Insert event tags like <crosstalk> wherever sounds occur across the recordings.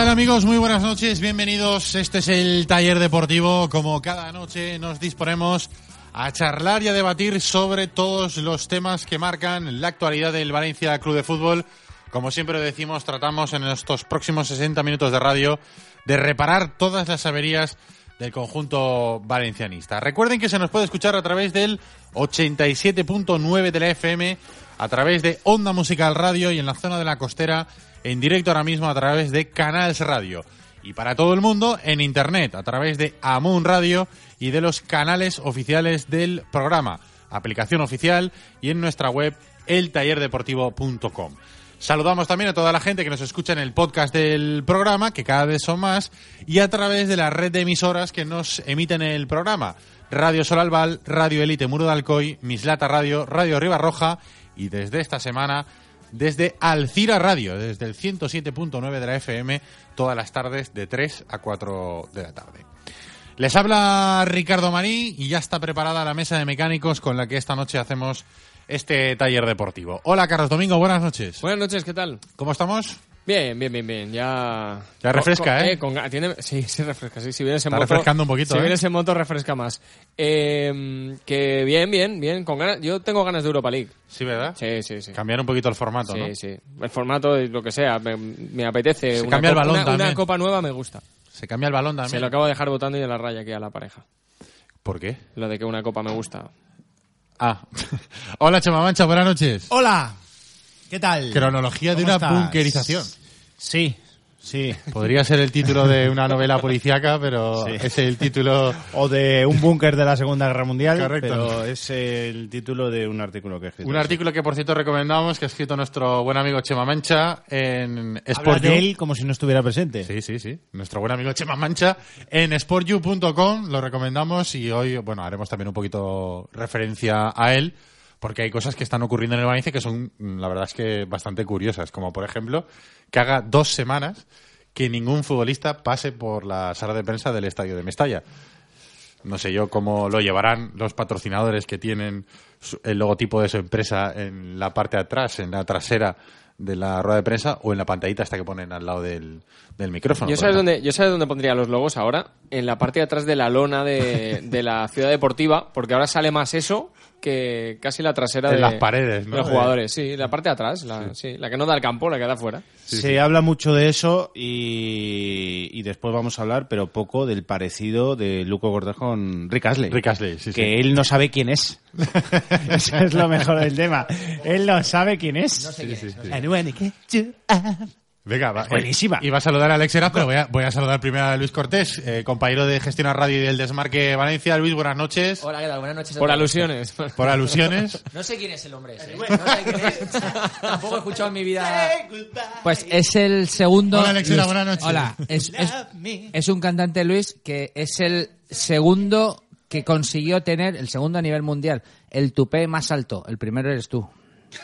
Tal amigos? Muy buenas noches, bienvenidos. Este es el taller deportivo. Como cada noche nos disponemos a charlar y a debatir sobre todos los temas que marcan la actualidad del Valencia Club de Fútbol. Como siempre decimos, tratamos en estos próximos 60 minutos de radio de reparar todas las averías del conjunto valencianista. Recuerden que se nos puede escuchar a través del 87.9 de la FM, a través de Onda Musical Radio y en la zona de la costera en directo ahora mismo a través de Canals Radio. Y para todo el mundo en internet a través de Amun Radio y de los canales oficiales del programa, aplicación oficial y en nuestra web eltallerdeportivo.com. Saludamos también a toda la gente que nos escucha en el podcast del programa, que cada vez son más, y a través de la red de emisoras que nos emiten el programa. Radio Solalval, Radio Elite Muro de Alcoy, Mislata Radio, Radio Ribarroja y desde esta semana desde Alcira Radio, desde el 107.9 de la FM, todas las tardes de 3 a 4 de la tarde. Les habla Ricardo Marí y ya está preparada la mesa de mecánicos con la que esta noche hacemos este taller deportivo. Hola Carlos Domingo, buenas noches. Buenas noches, ¿qué tal? ¿Cómo estamos? Bien, bien, bien, bien. Ya. Ya refresca, Con- ¿eh? con ga- tiene- Sí, sí, refresca. Sí, si vienes en Está moto. refrescando un poquito, Si ¿eh? vienes en moto, refresca más. Eh, que bien, bien, bien. Con ganas, yo tengo ganas de Europa League. Sí, ¿verdad? Sí, sí, sí. Cambiar un poquito el formato, Sí, ¿no? sí. El formato, y lo que sea, me, me apetece. Se una cambia el balón una, una también. copa nueva me gusta. Se cambia el balón también. Se lo acabo de dejar votando y en la raya aquí a la pareja. ¿Por qué? Lo de que una copa me gusta. Ah. <laughs> Hola Chema Mancha, buenas noches. Hola, ¿qué tal? Cronología de ¿Cómo una estás? bunkerización. Sí, sí. Podría ser el título de una novela policíaca, pero Sí. es el título... O de un búnker de la Segunda Guerra Mundial, Correcto. pero es el título de un artículo que he escrito. Un artículo que, por cierto, recomendamos, que ha escrito nuestro buen amigo Chema Mancha en Habla Sport de él como si no estuviera presente. Sí, sí, sí. Nuestro buen amigo Chema Mancha en sportyou.com lo recomendamos y hoy, bueno, haremos también un poquito referencia a él porque hay cosas que están ocurriendo en el Valencia que son, la verdad es que bastante curiosas, como por ejemplo que haga dos semanas que ningún futbolista pase por la sala de prensa del estadio de Mestalla. No sé yo cómo lo llevarán los patrocinadores que tienen el logotipo de su empresa en la parte de atrás, en la trasera de la rueda de prensa o en la pantallita esta que ponen al lado del, del micrófono. Yo sabes, dónde, yo sabes dónde pondría los logos ahora. En la parte de atrás de la lona de, de la ciudad deportiva, porque ahora sale más eso que casi la trasera En de, las paredes, ¿no? de los jugadores. Sí, la parte de atrás, la, sí, la que no da al campo, la que da afuera. Se habla mucho de eso y, y después vamos a hablar, pero poco, del parecido de Luco Cortés con Rick Astley. Rick Astley, sí, que sí. él no sabe quién es. <laughs> Eso es lo mejor del tema. Él no sabe quién es. Get you up, Venga, va. buenísima. Iba a saludar a Alex Heras, pero voy a, voy a saludar primero a Luis Cortés, eh, compañero de Gestionar Radio y del Desmarque Valencia. Luis, buenas noches. Hola, ¿qué tal? Buenas noches. a Por alusiones. Por alusiones. <laughs> No sé quién es el hombre ese. ¿eh? No sé quién es. <laughs> Tampoco he escuchado en mi vida. Pues es el segundo. Hola, Alexera, Luis. buenas noches. Hola, es, es- es un cantante Luis que es el segundo que consiguió tener, el segundo a nivel mundial, el tupé más alto. El primero eres tú.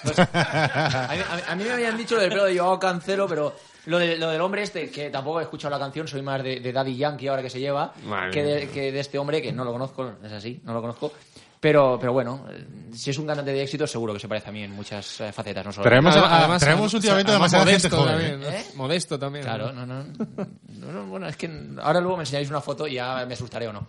A mí, a mí- a mí me habían dicho lo del pelo de Joao Cancelo, pero lo, de- lo del hombre este, que tampoco he escuchado la canción, soy más de, de Daddy Yankee ahora que se lleva, que de, que de este hombre, que no lo conozco, es así, no lo conozco. Pero, pero bueno, si es un cantante de éxito, seguro que se parece a mí en muchas eh, facetas, no solo. Traemos, a- Además- traemos últimamente además demasiada gente modesto joven. también, ¿eh? Modesto también. Claro, no, no, no, no, Bueno, es que ahora luego me enseñáis una foto y ya me asustaré o no.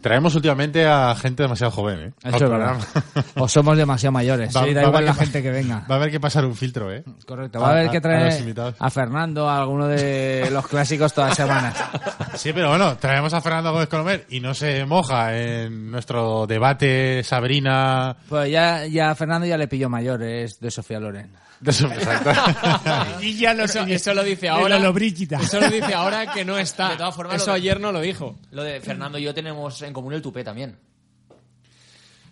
Traemos últimamente a gente demasiado joven, ¿eh? Eso Al es verdad. programa. O somos demasiado mayores. <laughs> Va- sí, da a igual haber la que gente que venga. Va a haber que pasar un filtro, ¿eh? Correcto. Va a haber que traer a Fernando, a alguno de <laughs> los clásicos todas las semanas. Sí, pero bueno, traemos a Fernando Gómez Colomer y no se moja en nuestro debate Sabrina. Pues ya, ya a Fernando ya le pilló mayor, es de Sofía Loren. De. <laughs> Y ya lo Eso, eso lo dice ahora. Brígida. Eso lo dice ahora que no está. De todas formas, eso lo de- ayer no lo dijo. Lo de Fernando y yo tenemos en común el tupé también.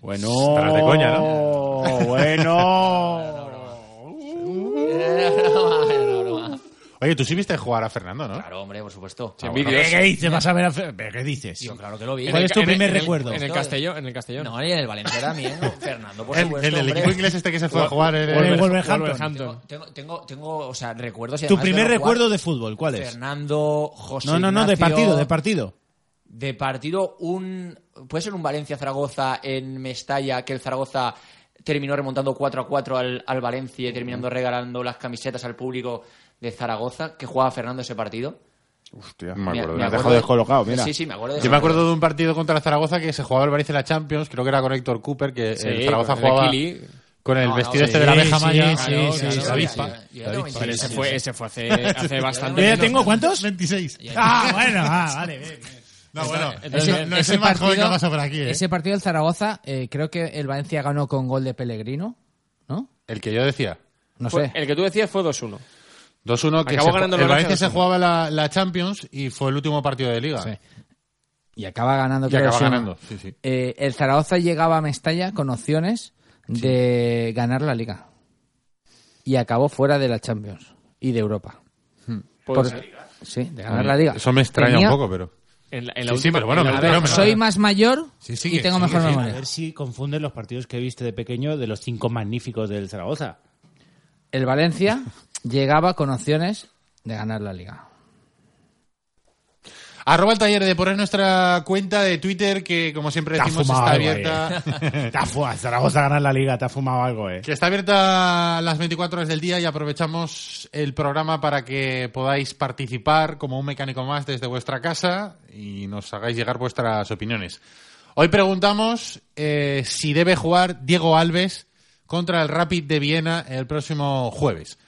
Bueno. Estarás de coña, ¿no? Bueno. <laughs> <laughs> Era broma, era broma. Oye, tú sí viste jugar a Fernando, ¿no? Claro, hombre, por supuesto. En ¿Qué, dices? Vas a ver a Fe- ¿Pero ¿Qué dices? Yo, claro que lo vi. ¿Cuál es tu En el- primer en el- recuerdo? En el Castellón. En el Castellón. No, y en el Valencia también. ¿no? <laughs> Fernando, por En, supuesto. en el hombre. equipo inglés este que se fue a jugar en el el... Wolverhampton. Wolverhampton. Tengo, tengo, tengo, o sea, recuerdos. y Tu además primer verlo jugar. recuerdo de fútbol, ¿cuál es? Fernando, José No, no, no, de Ignacio- partido, de partido. De partido, un. Puede ser un Valencia-Zaragoza en Mestalla, que el Zaragoza terminó remontando 4 a 4 al, al Valencia y terminando regalando las camisetas al público de Zaragoza, que jugaba Fernando ese partido. Hostia, Me- me acuerdo. me acuerdo dejado de- descolocado, mira. Sí, sí, me acuerdo de Yo ese me acuerdo de un partido contra el Zaragoza que se jugaba el Valencia en la Champions, creo que era con Héctor Cooper, que Sí, el Zaragoza con jugaba con el No, no, vestido sí, este de la abeja sí, maya. sí, sí, sí, la sí, avispa. Yo ya tengo La avispa. 26 Pero ese fue, ¿eh? ese fue hace, hace bastante. Tengo cuántos? 26. <laughs> Ah, bueno, ah, vale. bien, bien. No, bueno, Entonces, no, no es el más joven que ha pasado por aquí, ¿eh? ese partido del Zaragoza, eh, creo que el Valencia ganó con gol de Pellegrino, ¿no? El que yo decía. No Fue- sé. el que tú decías fue 2-1. 2-1 que Acabó se- ganando el el Valencia se jugaba la, la Champions y fue el último partido de liga. Sí. Y acaba ganando. Y creo, acaba ganando, sí, sí. Eh, el Zaragoza llegaba a Mestalla con opciones de ganar la liga. Y acabó fuera de la Champions y de Europa. Puede Por-. Sí, de ganar la liga. Eso me extraña Tenía- un poco, pero... En la, en la Sí, pero bueno, en la A ver, soy más mayor Sí, sigue, y tengo sigue, mejor sigue. A memoria. ver si confundes los partidos que viste de pequeño de los cinco magníficos del Zaragoza. El Valencia <laughs> llegaba con opciones de ganar la liga. Arroba el taller de por es nuestra cuenta de Twitter que, como siempre decimos, está algo abierta. eh. <laughs> Te ha fumado. Zaragoza ganar la liga, te ha fumado algo, eh. Que está abierta las 24 horas del día y aprovechamos el programa para que podáis participar como un mecánico más desde vuestra casa y nos hagáis llegar vuestras opiniones. Hoy preguntamos eh, si debe jugar Diego Alves contra el Rapid de Viena el próximo jueves.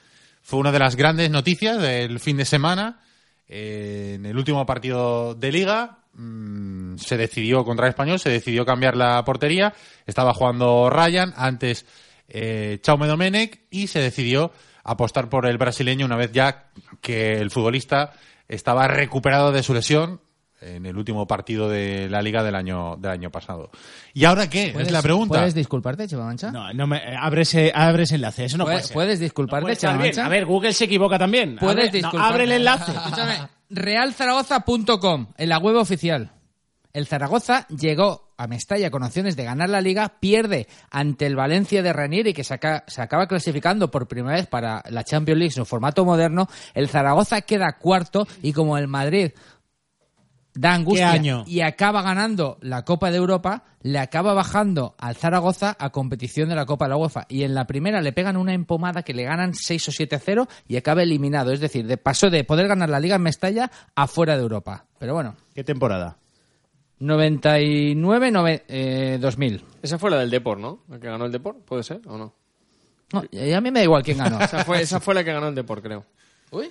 Fue una de las grandes noticias del fin de semana. Eh, en el último partido de liga mm, se decidió contra el español, se decidió cambiar la portería. Estaba jugando Ryan, antes eh, Chaume Domenech y se decidió apostar por el brasileño una vez ya que el futbolista estaba recuperado de su lesión en el último partido de la liga del año del año pasado. ¿Y ahora qué? Es ¿Puedes- la pregunta. ¿Puedes disculparte, Cheva Mancha? No, no me, eh, abre, ese, abre ese enlace, eso no puede, ¿Puedes, ser. puedes No disculparte, bien. Mancha? A ver, Google se equivoca también. Puedes abre, no, abre el enlace. Escúchame, realzaragoza.com, en la web oficial. El Zaragoza llegó a Mestalla con opciones de ganar la liga, pierde ante el Valencia de Ranieri, que se, aca- se acaba clasificando por primera vez para la Champions League en su formato moderno. El Zaragoza queda cuarto y como el Madrid da angustia ¿Qué año? y acaba ganando la Copa de Europa, le acaba bajando al Zaragoza a competición de la Copa de la UEFA. Y en la primera le pegan una empomada que le ganan 6 o 7-0 y acaba eliminado. Es decir, de pasó de poder ganar la Liga en Mestalla a fuera de Europa. Pero bueno, ¿Qué temporada? 99 nove- eh, 2000. Esa fue la del Deport, ¿no? La que ganó el Deport, ¿puede ser o no? No, y a mí me da igual quién ganó. Esa fue, esa fue la que ganó el Deport, creo. Uy.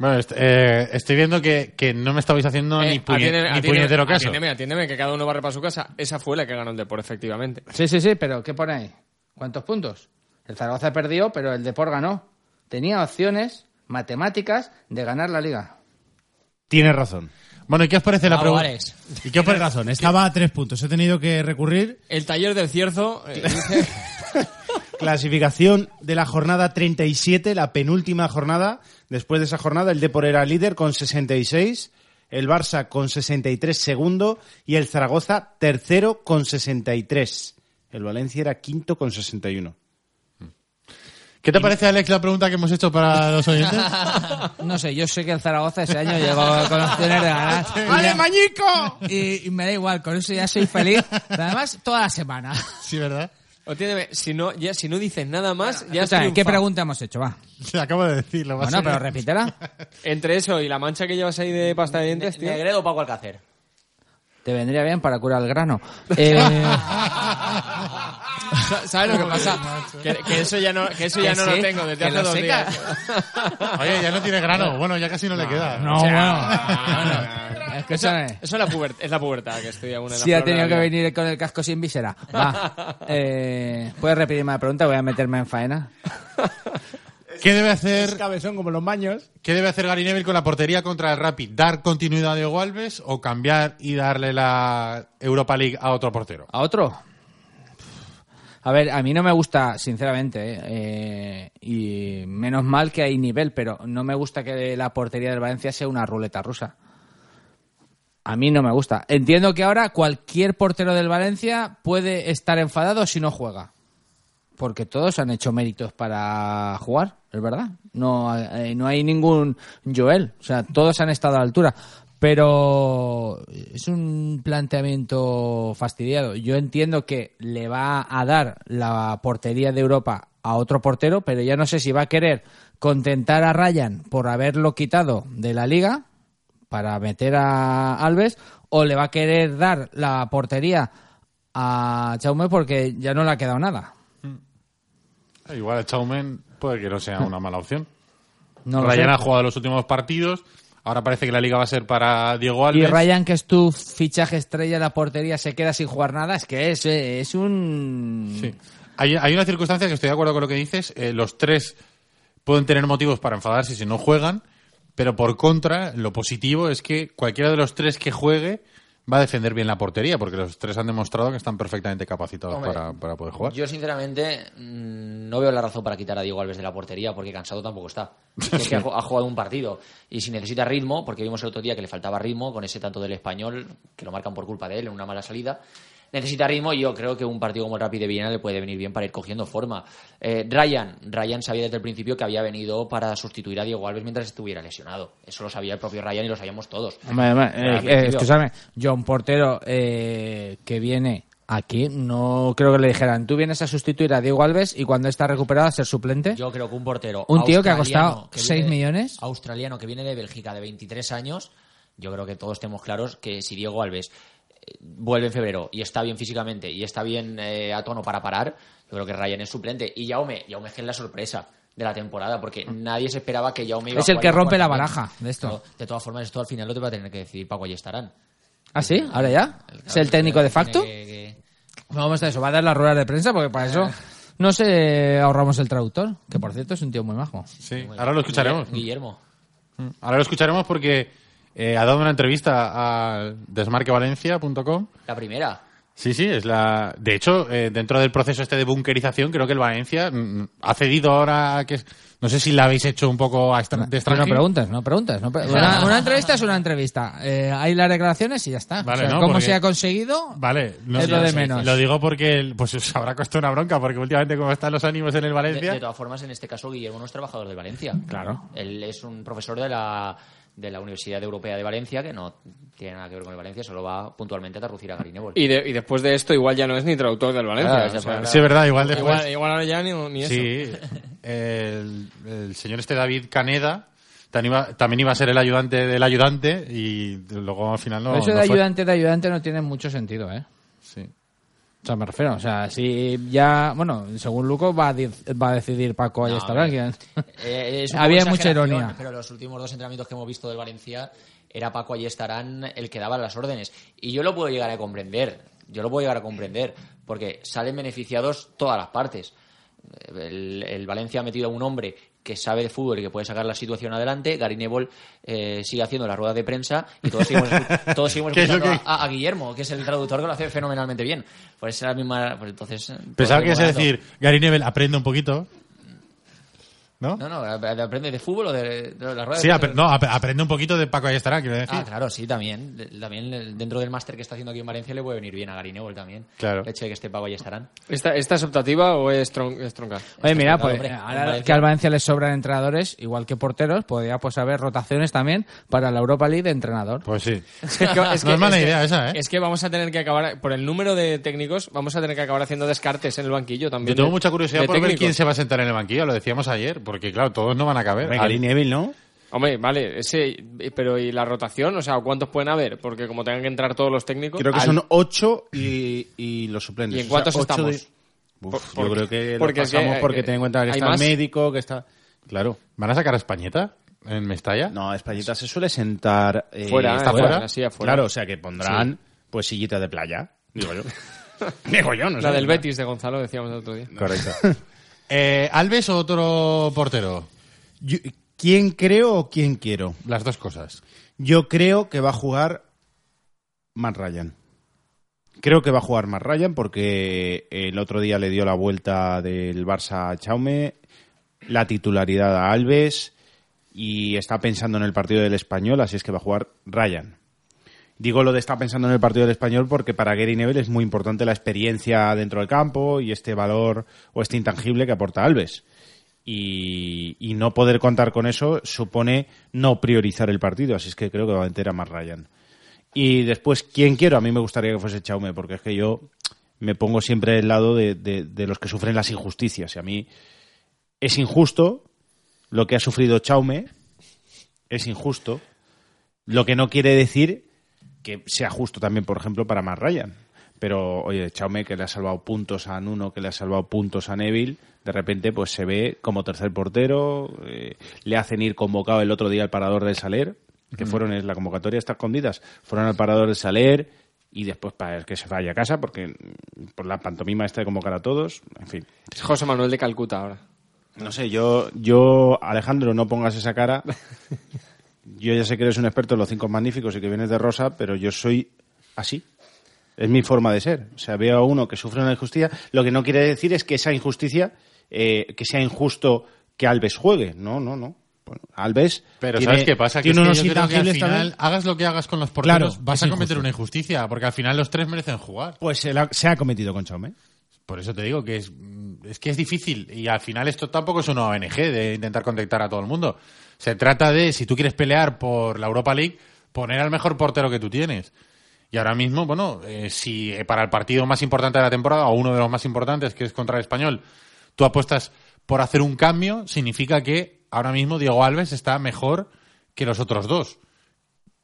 Bueno, est- eh, estoy viendo que, que no me estabais haciendo ni, Eh, puñe- atiéndeme, ni atiéndeme, puñetero caso. Atiéndeme, atiéndeme, que cada uno barre para su casa. Esa fue la que ganó el Deport, efectivamente. Sí, sí, sí, pero ¿qué pone ahí? ¿Cuántos puntos? El Zaragoza perdió, pero el Deport ganó. Tenía opciones, matemáticas de ganar la liga. Tienes razón. Bueno, ¿y qué os parece la pregunta? ¿Y qué os parece? razón. Estaba a tres puntos. He tenido que recurrir. El taller del cierzo eh, dice... <laughs> Clasificación de la jornada 37, la penúltima jornada. Después de esa jornada, el Depor era líder con 66, el Barça con 63 segundo y el Zaragoza tercero con 63. El Valencia era quinto con 61. ¿Qué te parece, Alex, la pregunta que hemos hecho para los oyentes? <laughs> No sé, yo sé que el Zaragoza ese año llegó con opciones de ganar. ¡Ale, Mañico! Y, y me da igual, con eso ya soy feliz. Pero además, toda la semana. Sí, ¿verdad? Entiéndeme, si no, ya, si no dices nada más, ya sea, ¿Qué pregunta hemos hecho? Va. <laughs> Acabo de decirlo. Bueno, pero repítela. Entre eso y la mancha que llevas ahí de pasta de dientes, tío. Negredo o Paco Alcácer. Te vendría bien para curar el grano. <laughs> Eh, ¿Sabes lo que pasa? Que, que eso ya no, que eso ya Que no sí, lo tengo desde hace dos seca. días. <laughs> Oye, ya no tiene grano. Bueno, ya casi no, le queda. no, O sea, bueno. Escúchame. Eso es la, puber- es la pubertad que estoy aún en la Si ha tenido que venir con el casco sin visera. Va. <laughs> Eh, ¿Puedes repetirme la pregunta? Voy a meterme en faena. ¿Qué debe hacer Cabezón como los maños. ¿Qué debe hacer Gary Neville con la portería contra el Rapid? ¿Dar continuidad a Diego Alves o cambiar y darle la Europa League a otro portero? ¿A otro? A ver, a mí no me gusta, sinceramente, ¿eh? Eh, y menos mal que hay nivel, pero no me gusta que la portería del Valencia sea una ruleta rusa. A mí no me gusta. Entiendo que ahora cualquier portero del Valencia puede estar enfadado si no juega. Porque todos han hecho méritos para jugar, es verdad. No, eh, no hay ningún Joel. O sea, todos han estado a la altura. Pero es un planteamiento fastidiado. Yo entiendo que le va a dar la portería de Europa a otro portero, pero ya no sé si va a querer contentar a Ryan por haberlo quitado de la liga para meter a Alves o le va a querer dar la portería a Chaume porque ya no le ha quedado nada. Igual el Chaumen puede que no sea una mala opción. No Ryan sé. ha jugado los últimos partidos. Ahora parece que la liga va a ser para Diego Y Alves. Ryan, que es tu fichaje estrella, la portería se queda sin jugar nada, es que es, eh, es un... Sí. Hay, hay una circunstancia que estoy de acuerdo con lo que dices. eh, los tres pueden tener motivos para enfadarse si no juegan, pero por contra, lo positivo es que cualquiera de los tres que juegue va a defender bien la portería, porque los tres han demostrado que están perfectamente capacitados Hombre, para, para poder jugar. Yo, sinceramente, mm, no veo la razón para quitar a Diego Alves de la portería, porque cansado tampoco está. <laughs> Es que ha, ha jugado un partido. Y si necesita ritmo, porque vimos el otro día que le faltaba ritmo con ese tanto del español, que lo marcan por culpa de él en una mala salida. Necesita ritmo y yo creo que un partido como el Rapid de Viena le puede venir bien para ir cogiendo forma. Eh, Ryan, Ryan sabía desde el principio que había venido para sustituir a Diego Alves mientras estuviera lesionado. Eso lo sabía el propio Ryan y lo sabíamos todos. Hombre, eh, eh, escúchame, John Portero eh, que viene aquí, no creo que le dijeran, tú vienes a sustituir a Diego Alves y cuando está recuperado a ser suplente. Yo creo que un portero. Un tío que ha costado que 6 viene- millones. Australiano que viene de Bélgica de 23 años. Yo creo que todos tenemos claros que si Diego Alves vuelve en febrero y está bien físicamente y está bien eh, a tono para parar, yo creo que Ryan es suplente. Y Jaume, Jaume es la sorpresa de la temporada, porque nadie se esperaba que Jaume iba Es el que y rompe la baraja de esto. Pero, de todas formas, esto al final lo te va a tener que decidir Paco estarán ¿Ah, sí? ¿Ahora ya? ¿Es el técnico de facto? No, vamos a eso, va a dar las ruedas de prensa porque para eso <laughs> no se ahorramos el traductor, que por cierto es un tío muy majo. Sí, ahora lo escucharemos. Guillermo. Ahora lo escucharemos porque eh, ha dado una entrevista a desmarquevalencia.com. La primera. Sí, sí, es la. De hecho, eh, dentro del proceso este de bunkerización, creo que el Valencia mm, ha cedido ahora que. No sé si la habéis hecho un poco a extra- de Pero no extranjero. preguntas, no preguntas. no pre- una, una entrevista es una entrevista. Eh, hay las declaraciones y ya está. Vale, O sea, no, cómo porque- se ha conseguido Vale, no, es lo de menos. Lo digo porque pues os habrá costado una bronca, porque últimamente como están los ánimos en el De, Valencia. de todas formas, en este caso, Guillermo no es trabajador de Valencia. Claro. Él es un profesor de la, de la Universidad Europea de Valencia que no tiene nada que ver con el Valencia, solo va puntualmente a traducir a Gary Neville. Y, de- y después de esto igual ya no es ni traductor del Valencia. Claro, o sea, claro. Sí, es verdad, igual después. igual, igual ahora ya ni, ni eso. Sí, el, el señor este David Caneda también iba, también iba a ser el ayudante del ayudante y luego al final no. Eso no de fue. ayudante de ayudante no tiene mucho sentido, ¿eh? O sea, me refiero, o sea, si ya, bueno, según Luco va a, di- va a decidir Paco No, Ayestarán. a Eh, es un <laughs> Había mucha ironía. Pero los últimos dos entrenamientos que hemos visto del Valencia era Paco estarán el que daba las órdenes. Y yo lo puedo llegar a comprender. Yo lo puedo llegar a comprender. Porque salen beneficiados todas las partes. El, el Valencia ha metido a un hombre que sabe de fútbol y que puede sacar la situación adelante. Gary Neville eh, sigue haciendo la rueda de prensa y todos seguimos, <laughs> todos seguimos ¿Qué es lo escuchando que- a, a Guillermo, que es el traductor que lo hace fenomenalmente bien. Pues la misma. Pues entonces. Pensaba que ibas a decir, Gary Neville, aprende un poquito. ¿No? No, no, ¿aprende de fútbol o de, de la rueda Sí, no, ap- aprende un poquito de Paco Ayestará, quiero decir. Ah, claro, sí, también. También dentro del máster que está haciendo aquí en Valencia le puede venir bien a Gary Neville también. Claro. El hecho de que esté pago y estarán. ¿Esta, esta es optativa o es, tron- es tronca? Oye, mira, pues hombre, ahora que al Valencia le sobran entrenadores, igual que porteros, podría pues haber rotaciones también para la Europa League de entrenador. Pues sí. <laughs> Es que, <laughs> No es mala idea esa, ¿eh? Es que vamos a tener que acabar, por el número de técnicos, vamos a tener que acabar haciendo descartes en el banquillo también. Yo tengo de- mucha curiosidad de por ver quién se va a sentar en el banquillo, lo decíamos ayer, porque claro, todos no van a caber. Neville, ¿no? Hombre, vale, ese, pero ¿y la rotación? O sea, ¿cuántos pueden haber? Porque como tengan que entrar todos los técnicos... Creo que al- son ocho y, y los suplentes. ¿Y en O sea, cuántos estamos? de- Uf, Por- yo porque- creo que porque lo es que, pasamos eh, porque ten en cuenta que ¿hay está más? el médico, que está... Claro. ¿Van a sacar a Españeta en Mestalla? No, Españita se suele sentar... eh, Fuera, ¿está eh, fuera? así afuera. Claro, o sea que pondrán pues sillita de playa, digo yo. <laughs> digo yo, no sé. La del Betis de Gonzalo, decíamos el otro día. Correcto. <laughs> Eh, ¿Alves o otro portero? Yo- ¿Quién creo o quién quiero? Las dos cosas. Yo creo que va a jugar Matt Ryan. Creo que va a jugar Matt Ryan porque el otro día le dio la vuelta del Barça a Chaume, la titularidad a Alves y está pensando en el partido del español, así es que va a jugar Ryan. Digo lo de está pensando en el partido del español porque para Gary Neville es muy importante la experiencia dentro del campo y este valor o este intangible que aporta Alves. Y, no poder contar con eso supone no priorizar el partido, así es que creo que va a meter a más Ryan. Y después, ¿quién quiero? A mí me gustaría que fuese Chaume, porque es que yo me pongo siempre del lado de los que sufren las injusticias. Y a mí es injusto lo que ha sufrido Chaume, es injusto, lo que no quiere decir que sea justo también, por ejemplo, para Matt Ryan. Pero, oye, Chaume, que le ha salvado puntos a Nuno, que le ha salvado puntos a Neville, de repente pues se ve como tercer portero, eh, le hacen ir convocado el otro día al parador del Saler, que fueron en la convocatoria está escondidas, fueron al parador del Saler y después para que se vaya a casa, porque mm, por la pantomima esta de convocar a todos, en fin. Es José Manuel de Calcuta ahora. No sé, yo, yo, Alejandro, no pongas esa cara. <laughs> Yo ya sé que eres un experto en los cinco magníficos y que vienes de rosa, pero yo soy así. Es mi forma de ser. O sea, veo a uno que sufre una injusticia. Lo que no quiere decir es que esa injusticia, eh, que sea injusto que Alves juegue. No, no, no. Bueno, Alves. Pero tiene- ¿sabes qué pasa? Que, tiene es que unos yo creo que al final, también. hagas lo que hagas con los porteros, Claro, vas a cometer injusto. una injusticia, porque al final los tres merecen jugar. Pues se, la- se ha cometido con Chaume. Por eso te digo que es, que es difícil y al final esto tampoco es una ONG de intentar contactar a todo el mundo. Se trata de, si tú quieres pelear por la Europa League, poner al mejor portero que tú tienes. Y ahora mismo, bueno, eh, si eh, para el partido más importante de la temporada, o uno de los más importantes, que es contra el español, tú apuestas por hacer un cambio, significa que ahora mismo Diego Alves está mejor que los otros dos.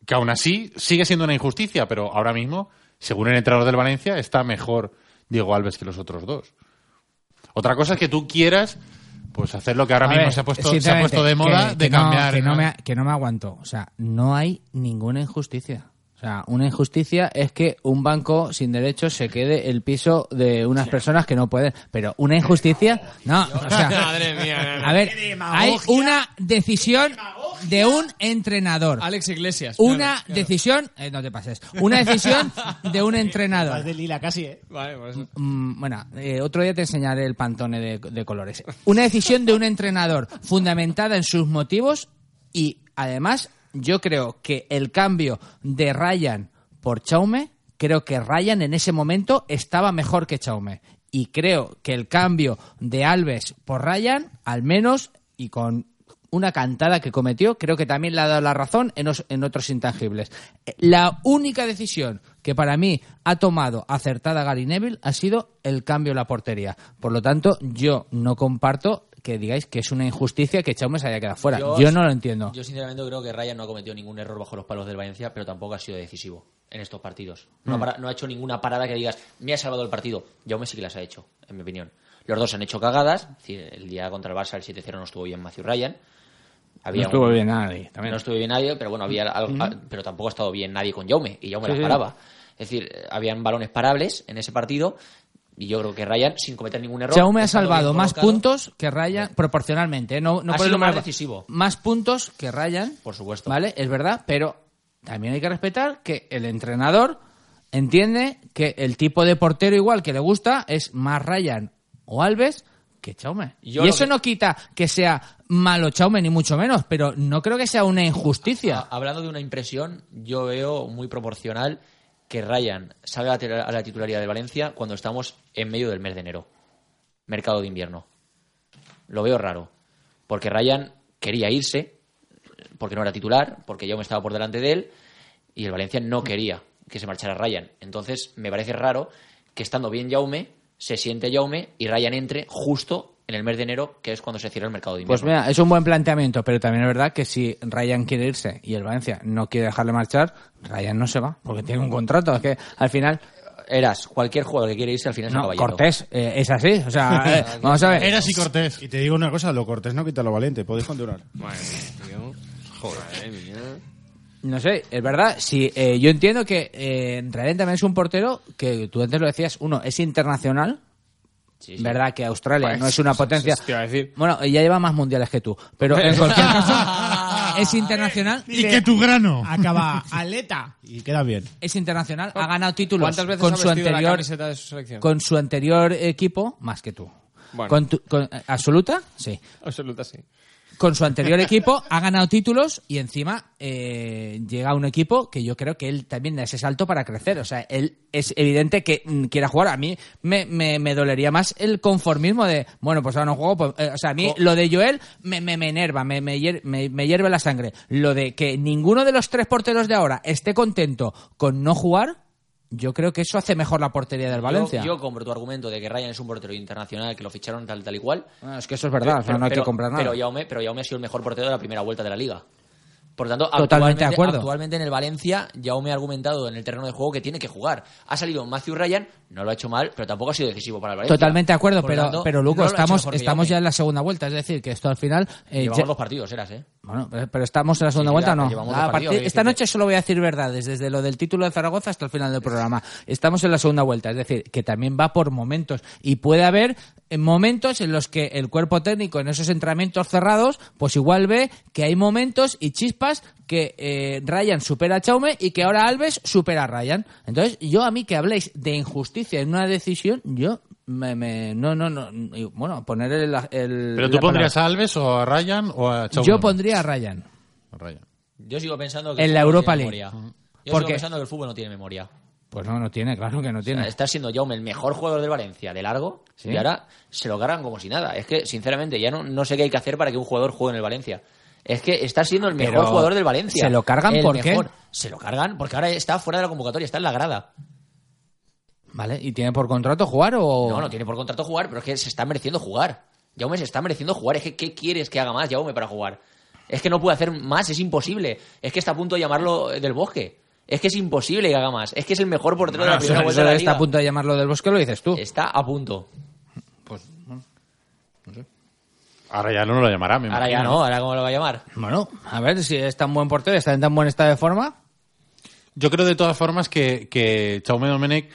Que aún así sigue siendo una injusticia, pero ahora mismo, según el entrenador del Valencia, está mejor Diego Alves que los otros dos. Otra cosa es que tú quieras pues hacer lo que ahora A mismo ver, se, ha puesto, se ha puesto de moda que- de que no- cambiar. que, no ¿no? me, que no me aguanto. O sea, no hay ninguna injusticia. O sea, una injusticia es que un banco sin derechos se quede el piso de unas personas que no pueden. Pero una injusticia, no. O sea, Madre mía, a ver, hay una decisión de un entrenador. Alex Iglesias. Una decisión, eh, no te pases, una decisión de un entrenador. de lila casi, ¿eh? Vale, pues- Mm, bueno, eh, otro día te enseñaré el pantone de, de colores. Una decisión de un entrenador fundamentada en sus motivos y además yo creo que el cambio de Ryan por Chaume, creo que Ryan en ese momento estaba mejor que Chaume. Y creo que el cambio de Alves por Ryan, al menos, y con una cantada que cometió, creo que también le ha dado la razón en, en otros intangibles. Eh, La única decisión que para mí ha tomado acertada Gary Neville ha sido el cambio en la portería. Por lo tanto, yo no comparto que digáis que es una injusticia que Chaume se haya quedado fuera. Yo, no lo entiendo. Yo sinceramente creo que Ryan no ha cometido ningún error bajo los palos del Valencia, pero tampoco ha sido decisivo en estos partidos. No, ha para- no ha hecho ninguna parada que digas, me ha salvado el partido. Jaume sí que las ha hecho, en mi opinión. Los dos han hecho cagadas. El día contra el Barça, el 7-0, no estuvo bien Matthew Ryan. Había no estuvo un- bien nadie. También. No estuvo bien nadie, pero bueno, había algo- ah, pero tampoco ha estado bien nadie con Jaume y Jaume las paraba. Es decir, eh, habían balones parables en ese partido. Y yo creo que Ryan, sin cometer ningún error. Jaume ha salvado más puntos que Ryan, proporcionalmente, ¿eh? no, no Ha sido más decisivo. Más puntos que Ryan, Por supuesto. ¿vale? Es verdad, pero también hay que respetar que el entrenador entiende que el tipo de portero igual que le gusta es más Ryan o Alves que Chaume. Yo y eso que- no quita que sea malo Chaume ni mucho menos, pero no creo que sea una injusticia. Hablando de una impresión, yo veo muy proporcional que Ryan salga a la- titularidad de Valencia cuando estamos en medio del mes de enero. Mercado de invierno. Lo veo raro. Porque Ryan quería irse, porque no era titular, porque Jaume estaba por delante de él, y el Valencia no quería que se marchara Ryan. Entonces, me parece raro que estando bien Jaume, se siente Jaume y Ryan entre justo en el mes de enero, que es cuando se cierra el mercado de invierno. Pues mira, es un buen planteamiento, pero también es verdad que si Ryan quiere irse y el Valencia no quiere dejarle marchar, Ryan no se va, porque tiene un contrato. Es que al final, Eras, cualquier jugador que quiere irse al final se no, yendo. Cortés, eh, es así. O sea, <laughs> eh, vamos a ver. Era así Cortés. Y te digo una cosa, lo cortés no quita lo valiente, podéis continuar. Madre mía, tío. Joder, mía. No sé, es verdad. Sí, eh, yo entiendo que eh, Ryan también es un portero que tú antes lo decías, uno, es internacional. Sí, sí. Verdad que Australia Pues, no es una eso- potencia. decir. Bueno, ya lleva más mundiales que tú. Pero en cualquier caso, <laughs> es internacional. Y que tu grano. Acaba <laughs> aleta. Y queda bien. Es internacional, ha ganado títulos ¿Cuántas veces con ha su la anterior camiseta de su selección? con su anterior equipo más que tú. Bueno. Con tu- con- absoluta, sí. Absoluta, sí. Con su anterior equipo ha ganado títulos y encima eh, llega a un equipo que yo creo que él también da ese salto para crecer. O sea, él es evidente que mm, quiera jugar. A mí me, me, me dolería más el conformismo de, bueno, pues ahora no juego. pues, eh, o sea, a mí lo de Joel me, me, me enerva, me- me hierve la sangre. Lo de que ninguno de los tres porteros de ahora esté contento con no jugar, yo creo que eso hace mejor la portería del Valencia. Yo, yo compro tu argumento de que Ryan es un portero internacional, que lo ficharon tal, tal y cual. Bueno, es que eso es verdad, o sea, no hay que comprar nada. Pero Jaume, pero Jaume ha sido el mejor portero de la primera vuelta de la liga. Por tanto, Totalmente actualmente, de acuerdo. actualmente en el Valencia, Jaume ha argumentado en el terreno de juego que tiene que jugar. Ha salido Matthew Ryan, no lo ha hecho mal, pero tampoco ha sido decisivo para el Valencia. Totalmente de acuerdo, pero, tanto, pero Luco, no estamos, estamos ya en la segunda vuelta, es decir, que esto al final... eh, Llevamos ya- dos partidos, eras, ¿eh? Bueno, pero, pero estamos en la segunda Sí, vuelta, ¿no? partidos, esta noche solo voy a decir verdades, desde lo del título de Zaragoza hasta el final del programa. Estamos en la segunda vuelta, es decir, que también va por momentos. Y puede haber eh, momentos en los que el cuerpo técnico en esos entrenamientos cerrados, pues igual ve que hay momentos y chispas que eh, Ryan supera a Chaume y que ahora Alves supera a Ryan. Entonces, yo a mí que habléis de injusticia en una decisión, yo me, me- no, no, no, bueno, poner el, el- Pero tú pondrías palabra. a Alves o a Ryan o a Chaume. Yo pondría a Ryan. A Ryan. Yo sigo pensando que En el la fútbol no Europa tiene League. memoria. Yo Porque- sigo pensando que el fútbol no tiene memoria. Pues no, no tiene, claro que no O sea, tiene. está siendo Jaume el mejor jugador del Valencia de largo Sí. y ahora se lo cargan como si nada. Es que, sinceramente, ya no, no sé qué hay que hacer para que un jugador juegue en el Valencia. Es que está siendo el mejor Pero, jugador del Valencia. ¿se lo cargan El por qué? Se lo cargan porque ahora está fuera de la convocatoria, está en la grada. ¿Vale? ¿Y tiene por contrato jugar o...? No, no tiene por contrato jugar, pero es que se está mereciendo jugar. Jaume se está mereciendo jugar. Es que, ¿qué quieres que haga más Jaume para jugar? Es que no puede hacer más, es imposible. Es que está a punto de llamarlo del bosque. Es que es imposible que haga más. Es que es el mejor portero de la primera vuelta de la está liga. a punto de llamarlo del bosque, lo dices tú. Está a punto. Ahora ya no lo llamará, me Ahora ya no, ahora cómo lo va a llamar. Bueno, a ver si es tan buen portero, está en tan buen estado de forma. Yo creo de todas formas que, que Chaume Domenech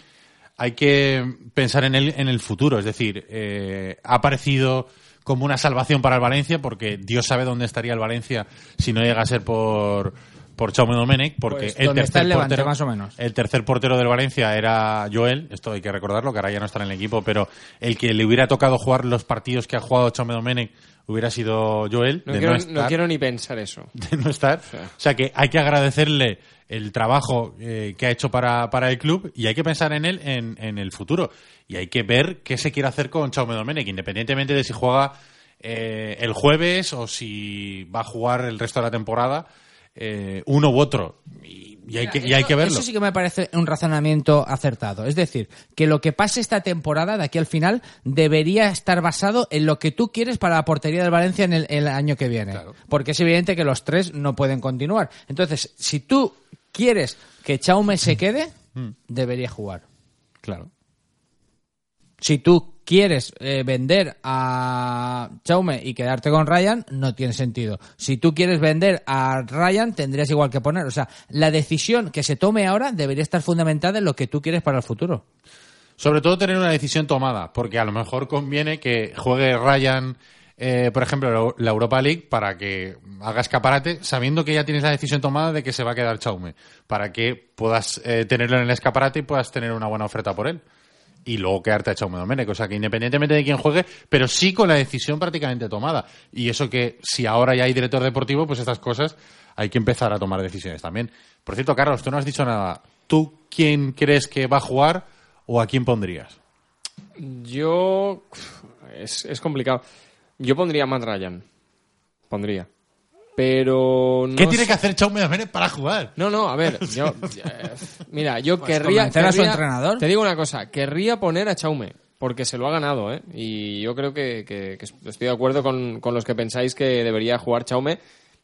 hay que pensar en él en el futuro. Es decir, eh, ha aparecido como una salvación para el Valencia porque Dios sabe dónde estaría el Valencia si no llega a ser por por Chaume Domenech porque Pues, el tercer el Levante, portero más o menos. el tercer portero del Valencia era Joel esto hay que recordarlo que ahora ya no está en el equipo pero el que le hubiera tocado jugar los partidos que ha jugado Chaume Domenech hubiera sido Joel No, de quiero, no no estar quiero ni pensar eso. <laughs> de no estar. O sea que hay que agradecerle el trabajo eh, que ha hecho para, para el club y hay que pensar en él en, en el futuro. Y hay que ver qué se quiere hacer con Chaume Domenech, independientemente de si juega eh, el jueves o si va a jugar el resto de la temporada, eh, uno u otro. Y, y hay, que, y hay que verlo. Eso sí que me parece un razonamiento acertado. Es decir, que lo que pase esta temporada, de aquí al final, debería estar basado en lo que tú quieres para la portería del Valencia en el, el año que viene. Porque es evidente que los tres no pueden continuar. Entonces, si tú quieres que Chaume se quede, debería jugar. Claro. Si tú quieres eh, vender a Chaume y quedarte con Ryan, no tiene sentido. Si tú quieres vender a Ryan, tendrías igual que poner. O sea, la decisión que se tome ahora debería estar fundamentada en lo que tú quieres para el futuro. Sobre todo tener una decisión tomada, porque a lo mejor conviene que juegue Ryan, eh, por ejemplo, la Europa League para que haga escaparate, sabiendo que ya tienes la decisión tomada de que se va a quedar Chaume, para que puedas eh, tenerlo en el escaparate y puedas tener una buena oferta por él. Y luego quedarte a Chaume Domenech, o sea que independientemente de quién juegue, pero sí con la decisión prácticamente tomada. Y eso que si ahora ya hay director deportivo, pues estas cosas hay que empezar a tomar decisiones también. Por cierto, Carlos, tú no has dicho nada. ¿Tú quién crees que va a jugar o a quién pondrías? Yo. Es, es complicado. Yo pondría a Matt Ryan. Pondría. Pero. No ¿Qué tiene sé- que hacer Chaume Domenech para jugar? No, no, a ver, <laughs> yo. eh, mira, yo Pues querría. convencer a su querría- entrenador. Te digo una cosa, querría poner a Chaume, porque se lo ha ganado, ¿eh? Y yo creo que, que- que estoy de acuerdo con, con los que pensáis que debería jugar Chaume,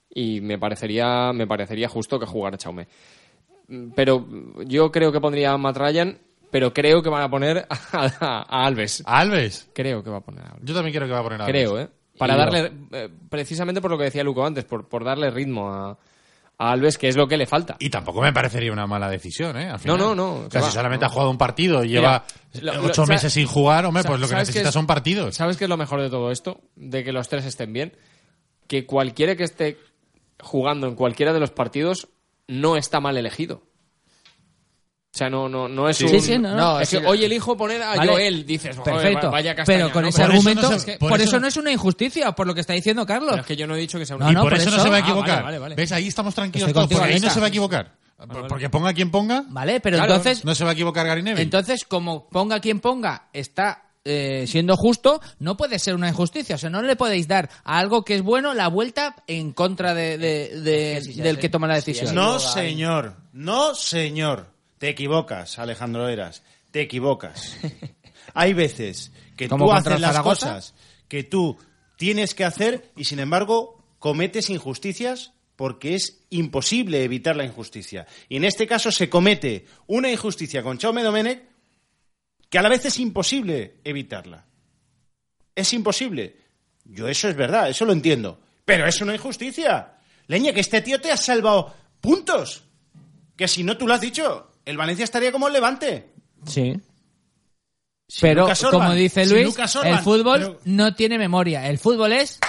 y me parecería, me parecería justo que jugara Chaume. Pero yo creo que pondría a Matt Ryan, pero creo que van a poner a, a Alves. ¿A Alves? Creo que va a poner a Alves. Yo también quiero que va a poner a Alves. Creo, ¿eh? Para Y- darle, eh, precisamente por lo que decía Luco antes, por, por darle ritmo a, a Alves, que es lo que le falta. Y tampoco me parecería una mala decisión, ¿eh? Al final. No, no, no, O sea, si solamente no. ha jugado un partido y lleva lo- ocho meses sin jugar, hombre, pues lo que ¿sabes qué necesita es- son partidos. ¿Sabes qué es lo mejor de todo esto? De que los tres estén bien. Que cualquiera que esté jugando en cualquiera de los partidos no está mal elegido. O sea, no, no, no es Sí, un... sí, sí, no, no. es que hoy elijo poner a Vale. Joel, dices, "Joder, Perfecto. vaya castaña", pero con ¿no? ese Por eso no argumento, se- por, por eso, eso- no es una injusticia, por lo que está diciendo Carlos. Pero es que yo no he dicho que sea una... No, y no, por, por eso, no eso- se va a Ah, equivocar. vale, vale, vale. ¿Ves? Ahí estamos tranquilos Estoy todos, porque ahí no se va a equivocar. Porque ponga quien ponga, Vale, pero Claro, entonces, no se va a equivocar Gary Neville. entonces como ponga quien ponga, está eh, siendo justo, no puede ser una injusticia. O sea, no le podéis dar a algo que es bueno la vuelta en contra de, de- sí, del sé. que toma la decisión. No, señor. No, señor. Te equivocas, Alejandro Eras. Te equivocas. <laughs> Hay veces que ¿Como tú haces las Zaragoza? cosas que tú tienes que hacer y, sin embargo, cometes injusticias porque es imposible evitar la injusticia. Y en este caso se comete una injusticia con Chaume Domenech que a la vez es imposible evitarla. Es imposible. Yo eso es verdad, eso lo entiendo. Pero es una injusticia. Leña, que este tío te ha salvado puntos. Que si no tú lo has dicho, el Valencia estaría como el Levante. Sí. Sin Pero, como dice Luis, Orban, el fútbol pero- no tiene memoria. El fútbol es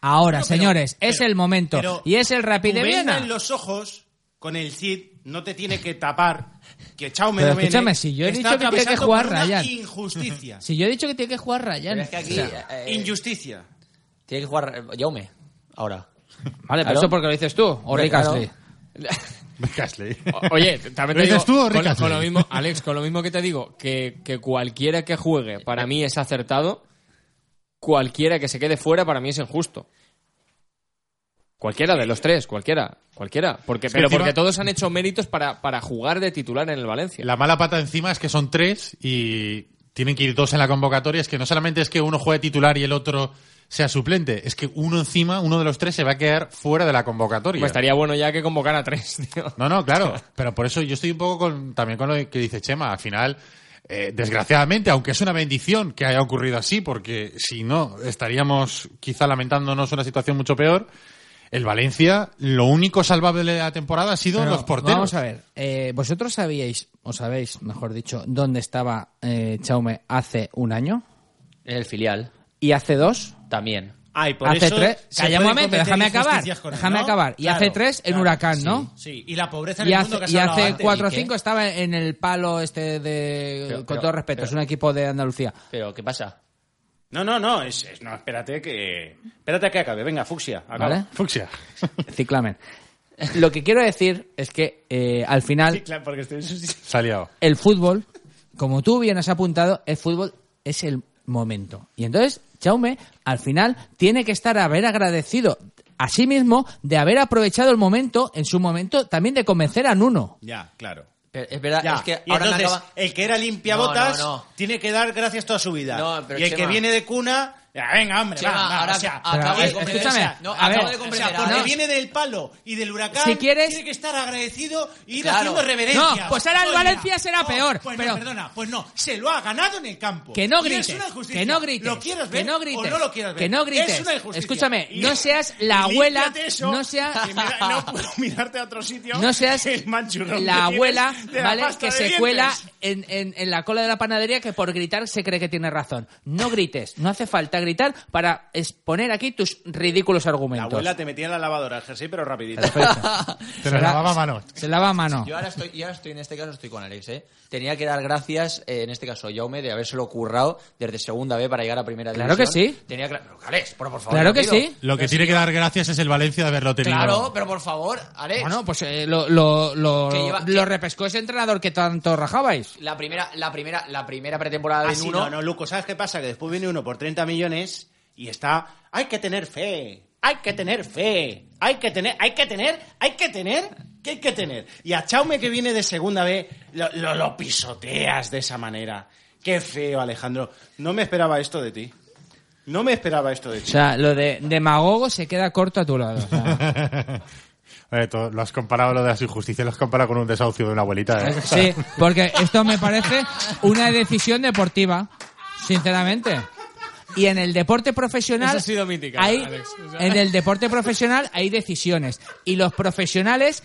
ahora, pero- señores. es pero- el momento. pero y es el Rapid Viena. en los ojos con el Cid no te tiene que tapar que Chaume Pero escúchame, <laughs> si yo he dicho que tiene que jugar Ryan. injusticia. Si yo he dicho que tiene que jugar Ryan. Pero es que aquí... O sea, eh, Injusticia. tiene que jugar eh, Jaume, ahora. vale, pero claro. eso porque lo dices tú, o Hombre, <laughs> Rick. Astley. O- Oye, también ¿Lo te digo, dices tú o con, lo mismo, Alex, con lo mismo que te digo, que, que cualquiera que juegue para mí es acertado, cualquiera que se quede fuera para mí es injusto. Cualquiera de los tres, cualquiera, cualquiera. Porque, que pero encima- porque todos han hecho méritos para, para jugar de titular en el Valencia. La mala pata encima es que son tres y tienen que ir dos en la convocatoria. Es que no solamente es que uno juegue titular y el otro sea suplente, es que uno encima, uno de los tres, se va a quedar fuera de la convocatoria. Pues estaría bueno ya que convocar a tres, <laughs> tío. No, no, claro. <laughs> Pero por eso yo estoy un poco con, también con lo que dice Chema. Al final, eh, desgraciadamente, aunque es una bendición que haya ocurrido así, porque si no, estaríamos quizá lamentándonos una situación mucho peor. El Valencia, lo único salvable de la temporada ha sido Pero los porteros. Vamos a ver, eh, vosotros sabíais, o sabéis, mejor dicho, dónde estaba eh, Chaume hace un año En el filial, y hace dos. También. Ah, y por hace eso tres. se Calla un momento, déjame acabar. injusticias con él, Déjame ¿no? acabar. Y Claro, hace tres en claro, Huracán, sí, ¿no? Sí, y la pobreza en Y el hace, mundo que y hace antes. cuatro o cinco estaba en el palo este de... Pero- con pero- todo respeto, pero- es un equipo de Andalucía. Pero, ¿qué pasa? No, no, no, es, es- no, espérate que espérate a que acabe. Venga, fucsia, acaba. ¿Vale? Fucsia. <laughs> Ciclamen. Lo que quiero decir es que eh, al final Sí, claro, porque estoy Se ha liado. el fútbol, como tú bien has apuntado, el fútbol es el momento. Y entonces, Jaume, al final, tiene que estar haber agradecido a sí mismo de haber aprovechado el momento, en su momento, también de convencer a Nuno. Ya, claro. Pero es verdad, Ya. es que y ahora entonces, acaba... el que era limpiabotas No, no, no. tiene que dar gracias toda su vida. No, pero y el que viene de cuna, ya, venga, hombre, Chema, va, va, ahora o sea, acabo de eh, comprender. escúchame, o sea, no, a acabo ver, de O sea, comprender. porque ahora- viene del palo y del huracán, Si quieres- tiene que estar agradecido y ir Claro. haciendo reverencias. No, pues ahora el Valencia será no, peor, Pues pero- no, perdona, pues no, se lo ha ganado en el campo. Que no grites, que no grites, ¿Lo quieres ver que no grites, o no lo quieres ver? que no grites. Es una injusticia. Escúchame, Y- no seas la abuela, eso, no seas- no puedo <laughs> mirarte a otro sitio. No seas el la abuela, Que se cuela en la cola de la panadería que por gritar se cree que tiene razón. No grites, no hace falta gritar para exponer aquí tus ridículos La argumentos. abuela te metía en la lavadora el jersey, pero rapidito. <laughs> Lo lavaba a mano. Se lava a mano. Yo ahora estoy, yo ahora estoy en este caso estoy con Alex, ¿eh? Tenía que dar gracias, eh, en este caso a Jaume, de habérselo currado desde segunda B para llegar a primera Claro división. que sí. Tenía que... Pero, Alex, pero por favor. Claro lo que sí. Lo que Pero tiene si que dar gracias es el Valencia de haberlo tenido. Claro, pero por favor, Alex. Bueno, pues eh, lo, lo, lo, lleva- lo repescó ese entrenador que tanto rajabais. La primera, la primera, la primera pretemporada de Ah, sí, uno. no, no, Luco, ¿sabes qué pasa? Que después viene uno por 30 millones y está... Hay que tener fe, hay que tener fe, hay que tener, hay que tener, hay que tener, ¿qué hay que tener? Y a Chaume que viene de segunda B, lo, lo, lo pisoteas de esa manera. Qué feo, Alejandro. No me esperaba esto de ti. No me esperaba esto de O ti. sea, lo de demagogo se queda corto a tu lado. o sea. <laughs> Eh, lo has comparado lo de las injusticias, lo has comparado con un desahucio de una abuelita. ¿eh? Sí, porque esto me parece una decisión deportiva, sinceramente. Y en el deporte profesional Esa ha sido mítica, hay Alex. O sea- en el deporte profesional hay decisiones y los profesionales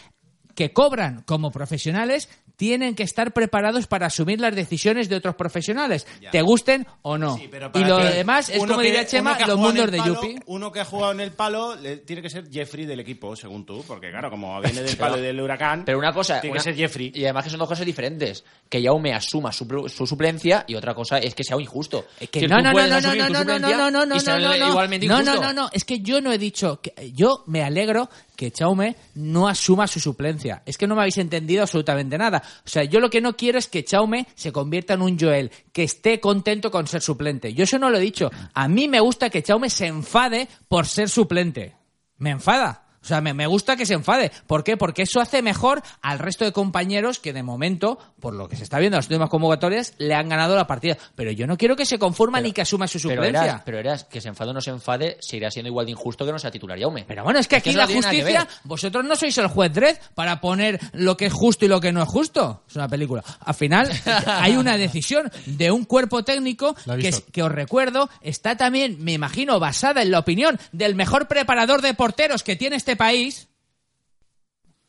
que cobran como profesionales tienen que estar preparados para asumir las decisiones de otros profesionales, te gusten o no. Sí, pero y lo que demás es como que- diría Chema, los mundos de palo, Yupi. Uno que ha jugado en el palo le- tiene que ser Jeffrey del equipo, según tú, porque claro, como <laughs> viene del palo y del huracán, Pero una cosa, tiene una- que ser Jeffrey. Y además que son dos cosas diferentes. Que Jaume asuma su, suplencia y otra cosa es que sea injusto. Es que Si no, no, no, no, no, no, no, no, no, no, no, no, no, no, no, injusto. no, no, no, es que yo no he dicho que yo me alegro que Chaume no asuma su suplencia. Es que no me habéis entendido absolutamente nada. O sea, yo lo que no quiero es que Chaume se convierta en un Joel, que esté contento con ser suplente. Yo eso no lo he dicho. A mí me gusta que Chaume se enfade por ser suplente. Me enfada. O sea, me, me gusta que se enfade. ¿Por qué? Porque eso hace mejor al resto de compañeros que de momento, por lo que se está viendo en las últimas convocatorias, le han ganado la partida. Pero yo no quiero que se conforma ni que asuma su Pero suplencia. eras, pero eras que se enfade o no se enfade, seguirá siendo igual de injusto que no sea titular Jaume. Pero bueno, es que aquí eso la que justicia, vosotros no sois el juez Dredd para poner lo que es justo y lo que no es justo. Es una película. Al final <laughs> hay una decisión de un cuerpo técnico que, que os recuerdo está también, me imagino, basada en la opinión del mejor preparador de porteros que tiene este país,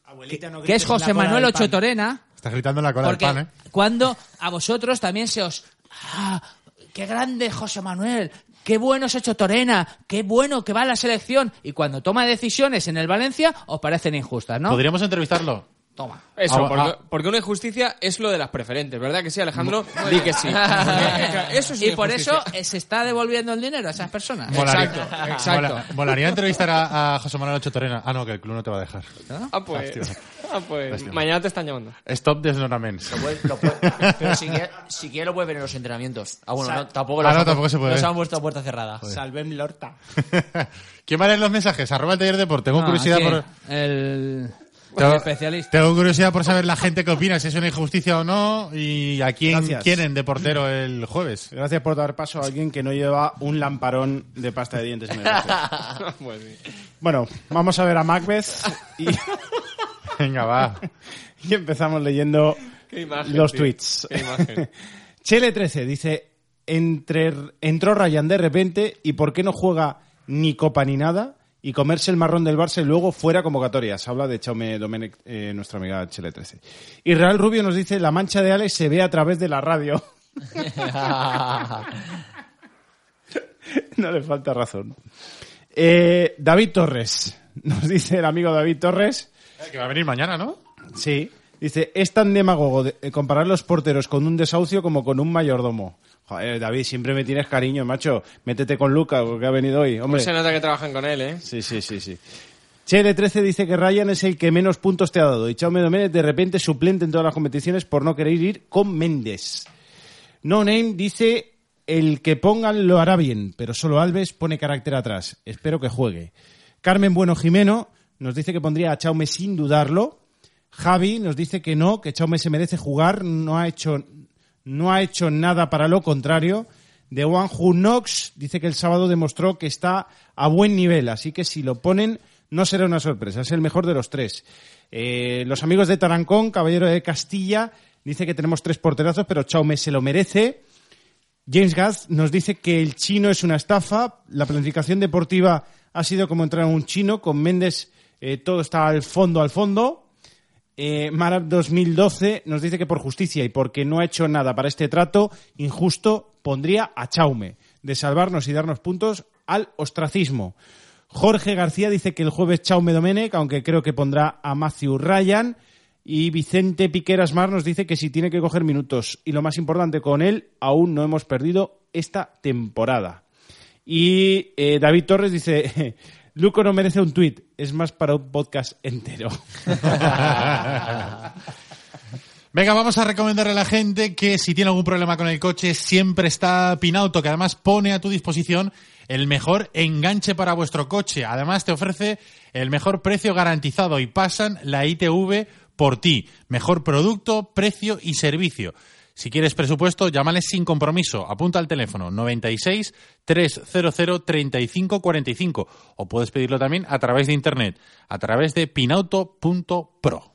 Abuelita, no que es José Manuel. Ocho Torena. Estás gritando en la cola Porque del pan, ¿eh? cuando a vosotros también se os... ¡Ah! ¡Qué grande José Manuel! ¡Qué bueno es Ocho Torena! ¡Qué bueno que va a la selección! Y cuando toma decisiones en el Valencia, os parecen injustas, ¿no? ¿Podríamos entrevistarlo? Toma. Eso, Ah, porque, ah. porque una injusticia es lo de las preferentes, ¿verdad que sí, Alejandro? Di que sí. <laughs> Eso es Y por eso eh, se está devolviendo el dinero a esas personas. Molaría- Exacto, exacto. molaría entrevistar a, a José Manuel Ocho Torena. Ah, no, que el club no te va a dejar. Ah, pues, ah, pues Lástima. mañana te están llamando. Stop puedes- pero si quieres lo puedes ver en los entrenamientos. Ah, bueno, no, tampoco Ah, no, tampoco se puede ver. han puesto a puerta cerrada. Salvem Lorta. <laughs> ¿Quién va a leer los mensajes? Arroba el taller de deporte. Tengo Ah, curiosidad aquí, por... El <laughs> Tengo, especialista. tengo curiosidad por saber la gente qué opina, si es una injusticia o no, y a quién Gracias. quieren de portero el jueves. Gracias por dar paso a alguien que no lleva un lamparón de pasta de dientes en el. <laughs> Bueno, vamos a ver a Macbeth y, <laughs> Venga, va. y empezamos leyendo Qué imagen, los tío. tweets. Qué imagen. Chele13 dice, entre, entró Ryan de repente y ¿por qué no juega ni copa ni nada? Y comerse el marrón del Barça y luego fuera convocatorias. Habla de Chaume Domenech, eh, nuestra amiga Chele13. Y Real Rubio nos dice, la mancha de Alex se ve a través de la radio. <laughs> no le falta razón. Eh, David Torres. Nos dice el amigo David Torres. Que va a venir mañana, ¿no? Sí. Dice, es tan demagogo de- eh, comparar los porteros con un desahucio como con un mayordomo. Joder, David, siempre me tienes cariño, macho. Métete con Luca, que ha venido hoy. Hombre. Pues se nota que trabajan con él, ¿eh? Sí, sí, sí, sí. Che de 13 dice que Ryan es el que menos puntos te ha dado y Chaume Doménez de repente suplente en todas las competiciones por no querer ir con Méndez. No Name dice el que pongan lo hará bien, pero solo Alves pone carácter atrás. Espero que juegue. Carmen Bueno Jimeno nos dice que pondría a Chaume sin dudarlo. Javi nos dice que no, que Chaume se merece jugar, no ha hecho, no ha hecho nada para lo contrario. De Who Knox dice que el sábado demostró que está a buen nivel, así que si lo ponen no será una sorpresa, es el mejor de los tres. Eh, los amigos de Tarancón, Caballero de Castilla, dice que tenemos tres porterazos, pero Chaume se lo merece. James Gath nos dice que el chino es una estafa, la planificación deportiva ha sido como entrar a un chino, con Méndez eh, todo está al fondo, al fondo. Eh, Marab 2012 nos dice que por justicia y porque no ha hecho nada para este trato injusto, pondría a Chaume, de salvarnos y darnos puntos al ostracismo. Jorge García dice que el jueves Chaume Domenech, aunque creo que pondrá a Matthew Ryan. Y Vicente Piqueras Mar nos dice que si tiene que coger minutos. Y lo más importante, con él aún no hemos perdido esta temporada. Y eh, David Torres dice, <laughs> Luco no merece un tuit, es más para un podcast entero. <laughs> Venga, vamos a recomendarle a la gente que si tiene algún problema con el coche, siempre está Pinauto, que además pone a tu disposición el mejor enganche para vuestro coche. Además, te ofrece el mejor precio garantizado y pasan la ITV por ti. Mejor producto, precio y servicio. Si quieres presupuesto, llámales sin compromiso. Apunta al teléfono 96 300 35 45 o puedes pedirlo también a través de internet, a través de pinauto.pro.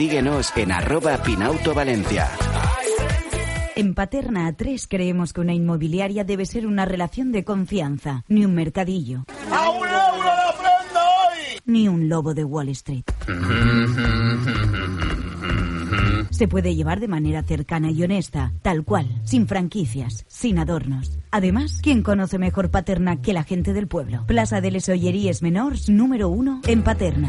síguenos en arroba Pinauto Valencia. En Paterna A3 creemos que una inmobiliaria debe ser una relación de confianza, ni un mercadillo. ¡A un euro la prenda hoy! Ni un lobo de Wall Street. Se puede llevar de manera cercana y honesta, tal cual, sin franquicias, sin adornos. Además, ¿quién conoce mejor Paterna que la gente del pueblo? Plaza de les Olleries Menors, número uno, en Paterna.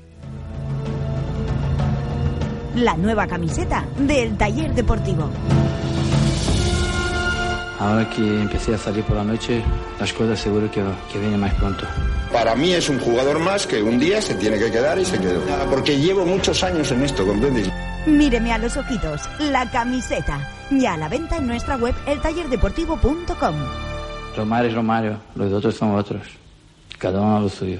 La nueva camiseta del taller deportivo. Ahora que empecé a salir por la noche, las cosas seguro que, que vienen más pronto. Para mí es un jugador más que un día se tiene que quedar y se quedó. Porque llevo muchos años en esto, ¿comprendes? Míreme a los ojitos, la camiseta. Ya a la venta en nuestra web eltallerdeportivo.com. Romario es Romario, los otros son otros. Cada uno a lo suyo.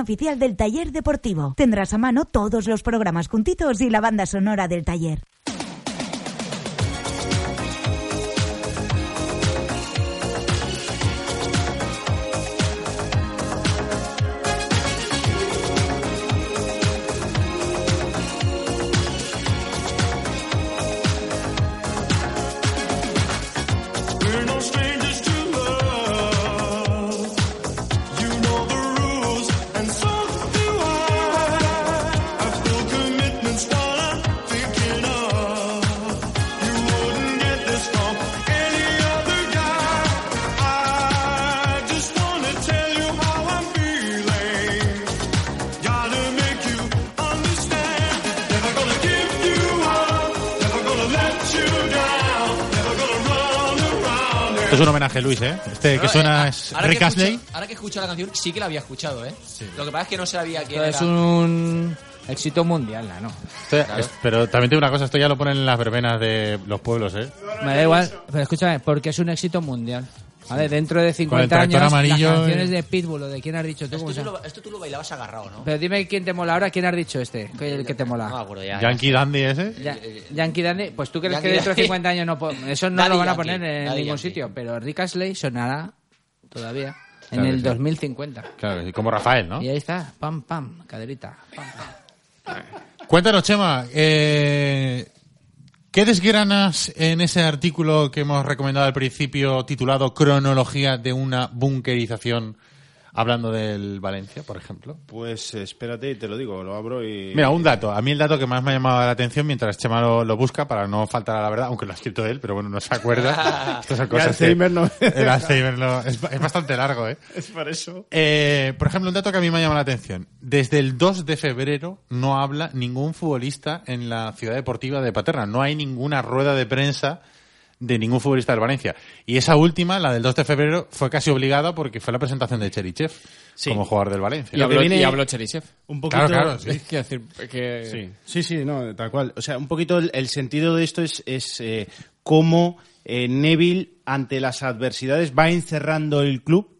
oficial del taller deportivo. Tendrás a mano todos los programas juntitos y la banda sonora del taller. Es Luis, ¿eh? Este que No, suena eh, es ahora Rick que Astley. Ahora que escucho la canción, sí que la había escuchado, ¿eh? Lo que pasa es que no sabía quién Es era. un, Éxito mundial, no. Esto- es- pero también tengo una cosa, esto ya lo ponen en las verbenas de los pueblos, ¿eh? Me da igual, pero escúchame, porque es un éxito mundial. ¿Vale? Dentro de 50 tractor años, amarillo las canciones y- de Pitbull o de quién has dicho tú, ¿cómo Esto tú, lo, esto tú lo bailabas agarrado, ¿no? Pero dime quién te mola ahora, quién has dicho este, que el que te mola. No me acuerdo ya. Yankee Dandy ese. Ya- Yankee Dandy, pues tú crees Yankee que dentro de Dandy. 50 años no <laughs> eso no Daddy lo van a Yankee, poner en Daddy ningún Yankee. sitio, pero Rick Astley sonará todavía en Claro el que sí. 2050. Claro, sí, como Rafael, ¿no? Y ahí está, pam pam, caderita. pam, pam. Cuéntanos, Chema, eh, ¿qué desgranas en ese artículo que hemos recomendado al principio titulado Cronología de una bunkerización, hablando del Valencia, por ejemplo? Pues espérate y te lo digo, lo abro y... Mira, un dato. A mí el dato que más me ha llamado la atención mientras Chema lo, lo busca, para no faltar a la verdad, aunque lo ha escrito él, pero bueno, no se acuerda. <laughs> Estas son El cosas que- Alzheimer no- <laughs> El Alzheimer no- es, es bastante largo, ¿eh? <laughs> Es por eso. Eh, por ejemplo, un dato que a mí me ha llamado la atención. Desde el 2 de febrero no habla ningún futbolista en la ciudad deportiva de Paterna. No hay ninguna rueda de prensa de ningún futbolista del Valencia. Y esa última, la del 2 de febrero, fue casi obligada porque fue la presentación de Cherichev Sí. como jugador del Valencia. Y habló, y habló Cherisev. Un poquito... Claro, claro, sí. <laughs> Decir que... Sí, sí, sí, no, tal cual. O sea, un poquito el, el sentido de esto es, es eh, cómo eh, Neville, ante las adversidades, va encerrando el club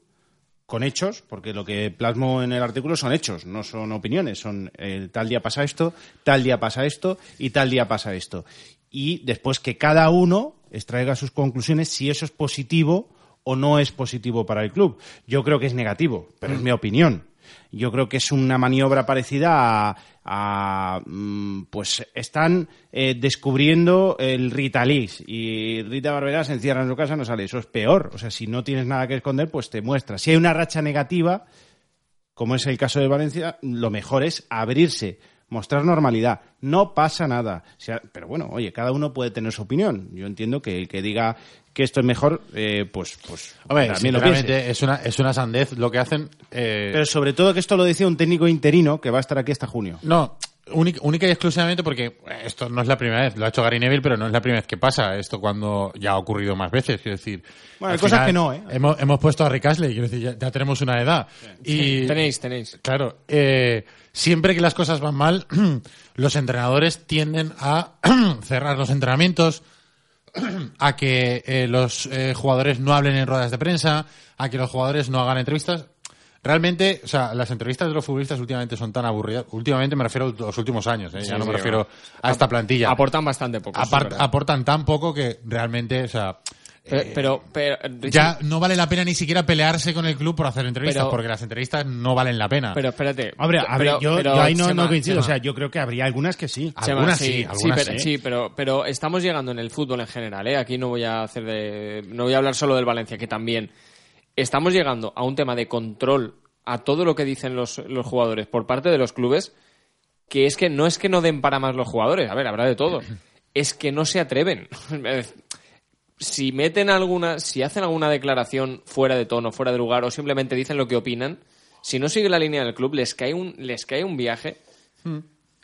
con hechos, porque lo que plasmo en el artículo son hechos, no son opiniones, son eh, tal día pasa esto, tal día pasa esto y tal día pasa esto. Y después que cada uno extraiga sus conclusiones si eso es positivo o no es positivo para el club. Yo creo que es negativo, pero es mi opinión. Yo creo que es una maniobra parecida a, a, mm, pues están eh, descubriendo el Ritalis y Rita Barberá se encierra en su casa no sale. Eso es peor. O sea, si no tienes nada que esconder, pues te muestra. Si hay una racha negativa, como es el caso de Valencia, lo mejor es abrirse, mostrar normalidad. No pasa nada. O sea, pero bueno, oye, cada uno puede tener su opinión. Yo entiendo que el que diga que esto es mejor, eh, pues, pues Hombre, también lo piense. es una, es una sandez lo que hacen. eh, Pero sobre todo que esto lo decía un técnico interino que va a estar aquí hasta junio. No, única, única y exclusivamente porque esto no es la primera vez, lo ha hecho Gary Neville, pero no es la primera vez que pasa esto cuando ya ha ocurrido más veces, quiero decir. Bueno, hay cosas que no, ¿eh? Hemos, hemos puesto a Rick Astley, quiero decir, ya, ya tenemos una edad. Y, Tenéis, tenéis. Claro, eh, siempre que las cosas van mal, <clears throat> los entrenadores tienden a <clears throat> cerrar los entrenamientos, <clears throat> a que eh, los eh, jugadores no hablen en ruedas de prensa, a que los jugadores no hagan entrevistas. Realmente, o sea, las entrevistas de los futbolistas últimamente son tan aburridas. Últimamente me refiero a los últimos años, ¿eh? ya Sí, no me sí, refiero bueno. a esta plantilla. Aportan bastante poco. Apart- aportan tan poco que realmente, o sea, Pero, eh, pero, ya no vale la pena ni siquiera pelearse con el club por hacer entrevistas, Pero- porque las entrevistas no valen la pena. pero espérate. Hombre, a ver, Pero- yo, pero, yo ahí no, Chema, no coincido. Chema, O sea, yo creo que habría algunas que sí. Chema, algunas sí, sí, algunas pero, sí. sí, pero, pero estamos llegando en el fútbol en general, ¿eh? Aquí no voy a hacer de, no voy a hablar solo del Valencia, que también estamos llegando a un tema de control a todo lo que dicen los, los jugadores por parte de los clubes, que es que no es que no den para más los jugadores, a ver, habrá de todo, <clears throat> es que no se atreven. <laughs> si meten alguna, si hacen alguna declaración fuera de tono, fuera de lugar, o simplemente dicen lo que opinan, si no sigue la línea del club, les cae un, les cae un viaje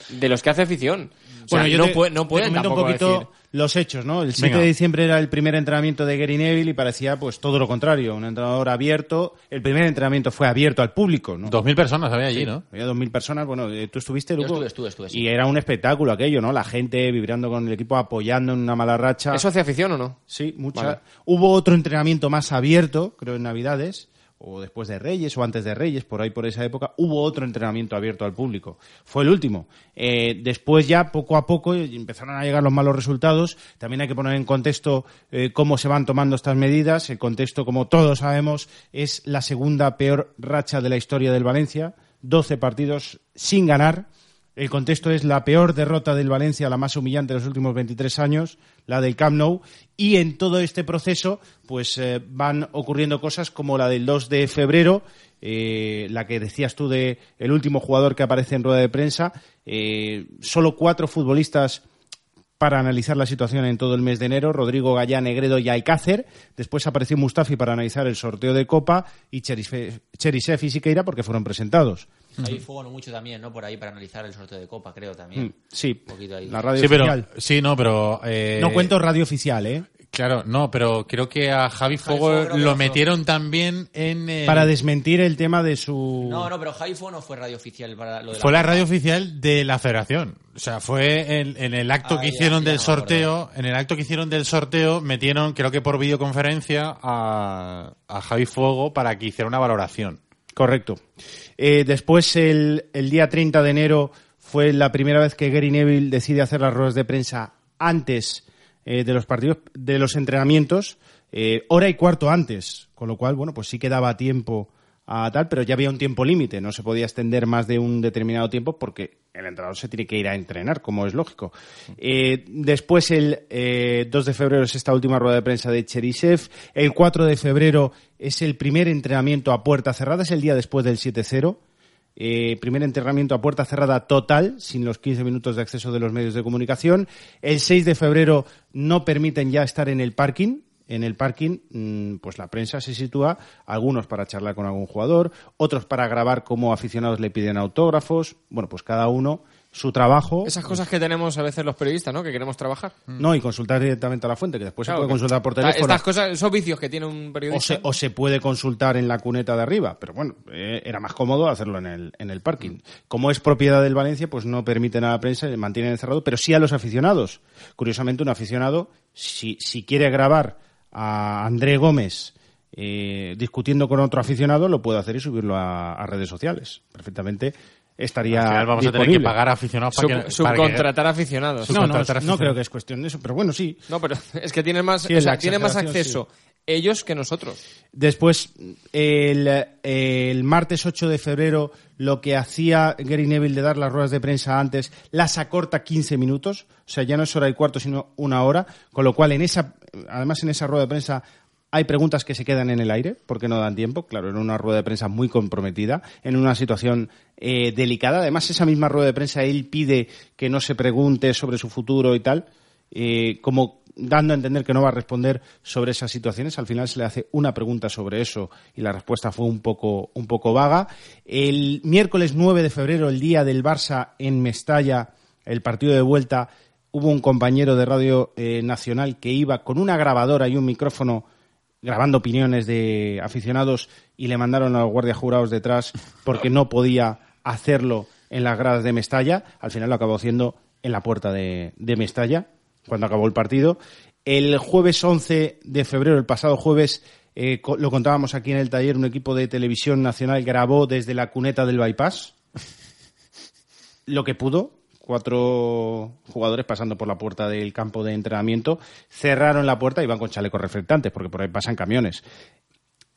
de los que hace afición. O sea, Bueno, yo no, te- puede- no te pueden comento tampoco un poquito decir. los hechos, ¿no? El 7 Venga. de diciembre era el primer entrenamiento de Gary Neville y parecía pues todo lo contrario, un entrenador abierto. El primer entrenamiento fue abierto al público, ¿no? Dos mil personas había allí, Sí, ¿no? Había dos mil personas. Bueno, eh, tú estuviste, Yo estuve, estuve, estuve, sí. Y era un espectáculo aquello, ¿no? La gente vibrando con el equipo, apoyando en una mala racha. ¿Eso hace afición o no? Sí, mucha. Vale. Hubo otro entrenamiento más abierto, creo en Navidades, o después de Reyes, o antes de Reyes, por ahí por esa época, hubo otro entrenamiento abierto al público. Fue el último. Eh, después ya, poco a poco, empezaron a llegar los malos resultados. También hay que poner en contexto eh, cómo se van tomando estas medidas. El contexto, como todos sabemos, es la segunda peor racha de la historia del Valencia. 12 partidos sin ganar. El contexto es la peor derrota del Valencia, la más humillante de los últimos 23 años, la del Camp Nou. Y en todo este proceso, pues eh, van ocurriendo cosas como la del 2 de febrero, eh, la que decías tú de el último jugador que aparece en rueda de prensa. Eh, solo cuatro futbolistas para analizar la situación en todo el mes de enero, Rodrigo Gallá, Negredo y Alcácer. Después apareció Mustafi para analizar el sorteo de Copa y Cherisev y Siqueira porque fueron presentados. Hay fuego no mucho también, ¿no? Por ahí para analizar el sorteo de Copa, creo también. Mm, Sí, Un poquito ahí. la radio Sí, pero, oficial. sí, no, pero... eh, No cuento radio oficial, ¿eh? Claro, no, pero creo que a Javi Fuego lo metieron también en... el- Para desmentir el tema de su... No, no, pero Javi Fuego no fue radio oficial para lo de Fue la radio oficial de la federación. O sea, fue en, en el acto Ah, que ya, hicieron ya del sorteo, en el acto que hicieron del sorteo, metieron, creo que por videoconferencia, a, a Javi Fuego para que hiciera una valoración. Correcto. Eh, después, el, el día 30 de enero, fue la primera vez que Gary Neville decide hacer las ruedas de prensa antes eh, de los partidos, de los entrenamientos, eh, hora y cuarto antes. Con lo cual, bueno, pues sí que daba tiempo a tal, pero ya había un tiempo límite. No se podía extender más de un determinado tiempo porque el entrenador se tiene que ir a entrenar, como es lógico. Eh, después, el eh, 2 de febrero es esta última rueda de prensa de Cherisev. El 4 de febrero es el primer entrenamiento a puerta cerrada, es el día después del 7-0. Eh, primer entrenamiento a puerta cerrada total, sin los 15 minutos de acceso de los medios de comunicación. El 6 de febrero no permiten ya estar en el parking. En el parking, mm, pues la prensa se sitúa, algunos para charlar con algún jugador, otros para grabar cómo aficionados le piden autógrafos. Bueno, pues cada uno su trabajo. Esas cosas que tenemos a veces los periodistas, ¿no? Que queremos trabajar. No, y consultar directamente a la fuente, que después Claro, se puede que- consultar por teléfono. Estas cosas, esos vicios que tiene un o periodista. se, o se puede consultar en la cuneta de arriba, pero bueno, eh, era más cómodo hacerlo en el, en el parking. Como es propiedad del Valencia, pues no permiten a la prensa, mantienen encerrado, pero sí a los aficionados. Curiosamente, un aficionado, si, si quiere grabar a André Gómez eh, discutiendo con otro aficionado, lo puede hacer y subirlo a, a redes sociales. Perfectamente estaría Al final vamos a tener que pagar a aficionados para Sub- que- para que- subcontratar aficionados. No, no, no aficionados. creo que es cuestión de eso, pero bueno, sí. No, pero <laughs> es que tienen más, Sí, o sea, la tienen más acceso ellos que nosotros. Después, el, el martes 8 de febrero, lo que hacía Gary Neville de dar las ruedas de prensa antes, las acorta 15 minutos. O sea, ya no es hora y cuarto, sino una hora. Con lo cual, en esa, además en esa rueda de prensa hay preguntas que se quedan en el aire porque no dan tiempo. Claro, en una rueda de prensa muy comprometida, en una situación eh, delicada. Además, esa misma rueda de prensa él pide que no se pregunte sobre su futuro y tal, eh, como dando a entender que no va a responder sobre esas situaciones. Al final se le hace una pregunta sobre eso y la respuesta fue un poco, un poco vaga. El miércoles 9 de febrero, el día del Barça en Mestalla, el partido de vuelta, hubo un compañero de Radio eh, Nacional que iba con una grabadora y un micrófono grabando opiniones de aficionados y le mandaron a los guardias jurados detrás porque no podía hacerlo en las gradas de Mestalla. Al final lo acabó haciendo en la puerta de, de Mestalla cuando acabó el partido. El jueves 11 de febrero, el pasado jueves, eh, lo contábamos aquí en el taller, un equipo de televisión nacional grabó desde la cuneta del bypass lo que pudo. Cuatro jugadores pasando por la puerta del campo de entrenamiento cerraron la puerta y van con chalecos reflectantes porque por ahí pasan camiones.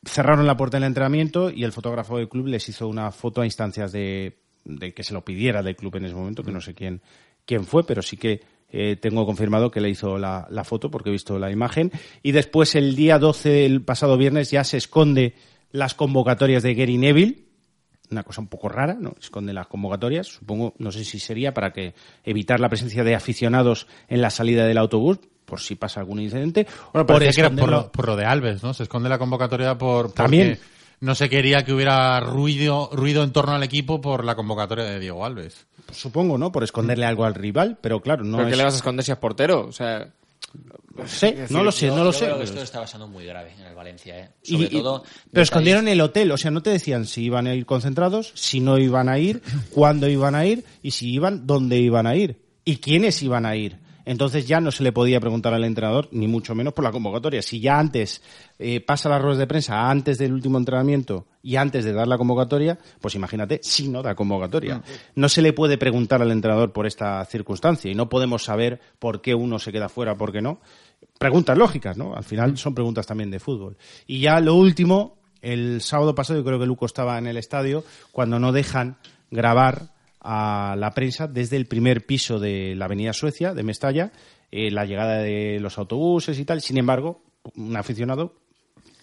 Cerraron la puerta del entrenamiento y el fotógrafo del club les hizo una foto a instancias de, de que se lo pidiera del club en ese momento, que no sé quién, quién fue, pero sí que eh, tengo confirmado que le hizo la, la foto porque he visto la imagen. Y después, el día 12, el pasado viernes, ya se esconde las convocatorias de Gary Neville. Una cosa un poco rara, ¿no? Esconde las convocatorias. Supongo, no sé si sería para que evitar la presencia de aficionados en la salida del autobús, por si pasa algún incidente. Bueno, por que era por lo, por lo de Alves, ¿no? Se esconde la convocatoria por También. porque no se quería que hubiera ruido, ruido en torno al equipo por la convocatoria de Diego Alves. Supongo, ¿no? Por esconderle algo al rival, pero claro, no ¿Pero es... qué le vas a esconder si es portero? O sea, No sé, no lo sé, Yo- no lo yo sé. creo que esto está pasando muy grave en el Valencia, ¿eh? Sobre y- todo. pero detalles- escondieron el hotel, o sea, no te decían si iban a ir concentrados, si no iban a ir, cuándo iban a ir y si iban, dónde iban a ir y quiénes iban a ir. Entonces ya no se le podía preguntar al entrenador, ni mucho menos por la convocatoria. Si ya antes eh, pasa las ruedas de prensa, antes del último entrenamiento y antes de dar la convocatoria, pues imagínate si no da convocatoria. No se le puede preguntar al entrenador por esta circunstancia y no podemos saber por qué uno se queda fuera, por qué no. Preguntas lógicas, ¿no? Al final son preguntas también de fútbol. Y ya lo último, el sábado pasado, yo creo que Luco estaba en el estadio, cuando no dejan grabar a la prensa desde el primer piso de la Avenida Suecia, de Mestalla, eh, la llegada de los autobuses y tal. Sin embargo, un aficionado,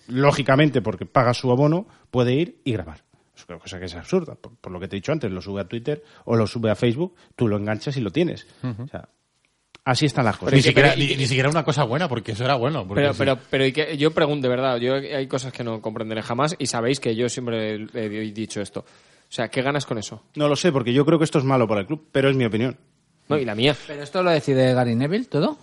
lógicamente, porque paga su abono, puede ir y grabar. Es una cosa que es absurda. Por, por lo que te he dicho antes, lo sube a Twitter o lo sube a Facebook, tú lo enganchas y lo tienes. O sea, así están las cosas. Ni siquiera, ni, ni siquiera una cosa buena, porque eso era bueno. pero, sí. pero, pero y que- yo pregunto, de verdad, yo hay cosas que no comprenderé jamás y sabéis que yo siempre he he dicho esto. O sea, ¿qué ganas con eso? No lo sé, porque yo creo que esto es malo para el club, pero es mi opinión. No, y la mía. ¿Pero esto lo decide Gary Neville todo?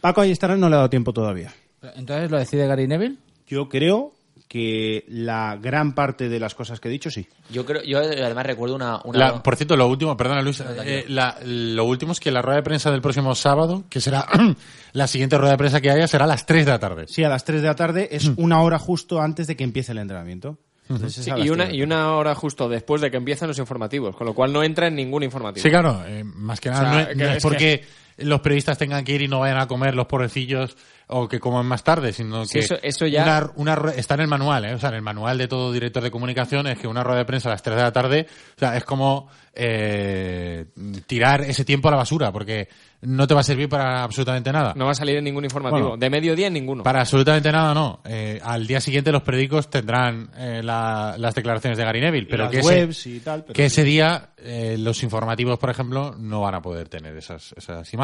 Paco Ayestarán no le ha dado tiempo todavía. Entonces lo decide Gary Neville. Yo creo que la gran parte de las cosas que he dicho sí. Yo creo, yo además recuerdo una, una- La- por cierto, lo último, perdona Luis, eh, la- lo último es que la rueda de prensa del próximo sábado, que será <clears throat> la siguiente rueda de prensa que haya, será a las 3 de la tarde. Sí, a las 3 de la tarde es Mm. una hora justo antes de que empiece el entrenamiento. Entonces Sí, y, una, y una hora justo después de que empiezan los informativos, con lo cual no entra en ningún informativo. Sí, claro, eh, más que nada, O sea, no es, que no es es porque los periodistas tengan que ir y no vayan a comer los pobrecillos o que coman más tarde, sino Sí, que eso- eso ya- una, una está en el manual, ¿eh? o sea, en el manual de todo director de comunicación es que una rueda de prensa a las 3 de la tarde, o sea, es como eh, tirar ese tiempo a la basura, porque no te va a servir para absolutamente nada. No va a salir en ningún informativo. Bueno. de mediodía en ninguno. Para absolutamente nada, no. Eh, al día siguiente los periódicos tendrán eh, la- las declaraciones de Gary Neville, pero que, webs ese, y tal, pero que sí. ese día eh, los informativos, por ejemplo, no van a poder tener esas, esas imágenes.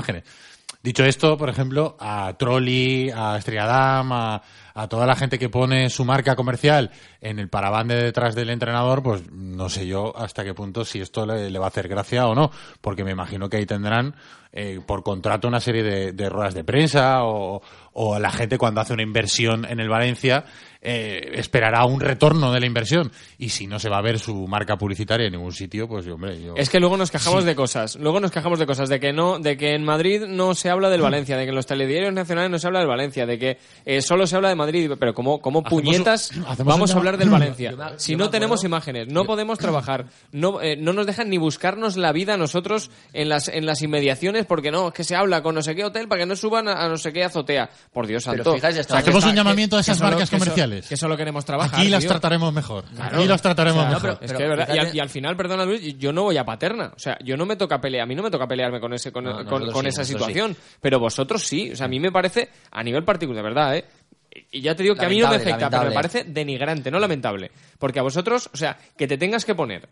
Dicho esto, por ejemplo, a Trolli, a Estrella Damm, a, a toda la gente que pone su marca comercial en el parabán de detrás del entrenador, pues no sé yo hasta qué punto si esto le, va a hacer gracia o no, porque me imagino que ahí tendrán eh, por contrato una serie de, ruedas de prensa o la gente cuando hace una inversión en el Valencia eh, esperará un retorno de la inversión y si no se va a ver su marca publicitaria en ningún sitio, pues hombre, yo... Es que luego nos <laughs> quejamos Sí. de cosas. Luego nos quejamos de cosas. De que no, de que en Madrid no se habla del <laughs> Valencia, de que en los telediarios nacionales no se habla del Valencia, de que eh, solo se habla de Madrid. Pero como, como Hacemos un- puñetas hacemos vamos un a hablar del Valencia. <laughs> Me- Si no tenemos imágenes, no podemos trabajar, no, eh, no nos dejan ni buscarnos la vida nosotros en las, en las inmediaciones porque no, es que se habla con no sé qué hotel para que no suban a, a no sé qué azotea. Por Dios Pero santo. fijáis, ya está- Hacemos un que- llamamiento a esas marcas que so- comerciales. Que solo queremos trabajar. Aquí las tío. trataremos mejor. Claro. Aquí las trataremos O sea, mejor. es pero que verdad, y, al, fíjate- y al final, perdona Luis, yo no voy a paterna. O sea, yo no me toca pelear. A mí no me toca pelearme con ese con, No, con- nosotros con sí, esa situación. Pero vosotros sí. O sea, a mí me parece, a nivel particular, de verdad, ¿eh? Y ya te digo que a mí no me Lamentable, afecta, pero me parece denigrante, no lamentable. Porque a vosotros, o sea, que te tengas que poner,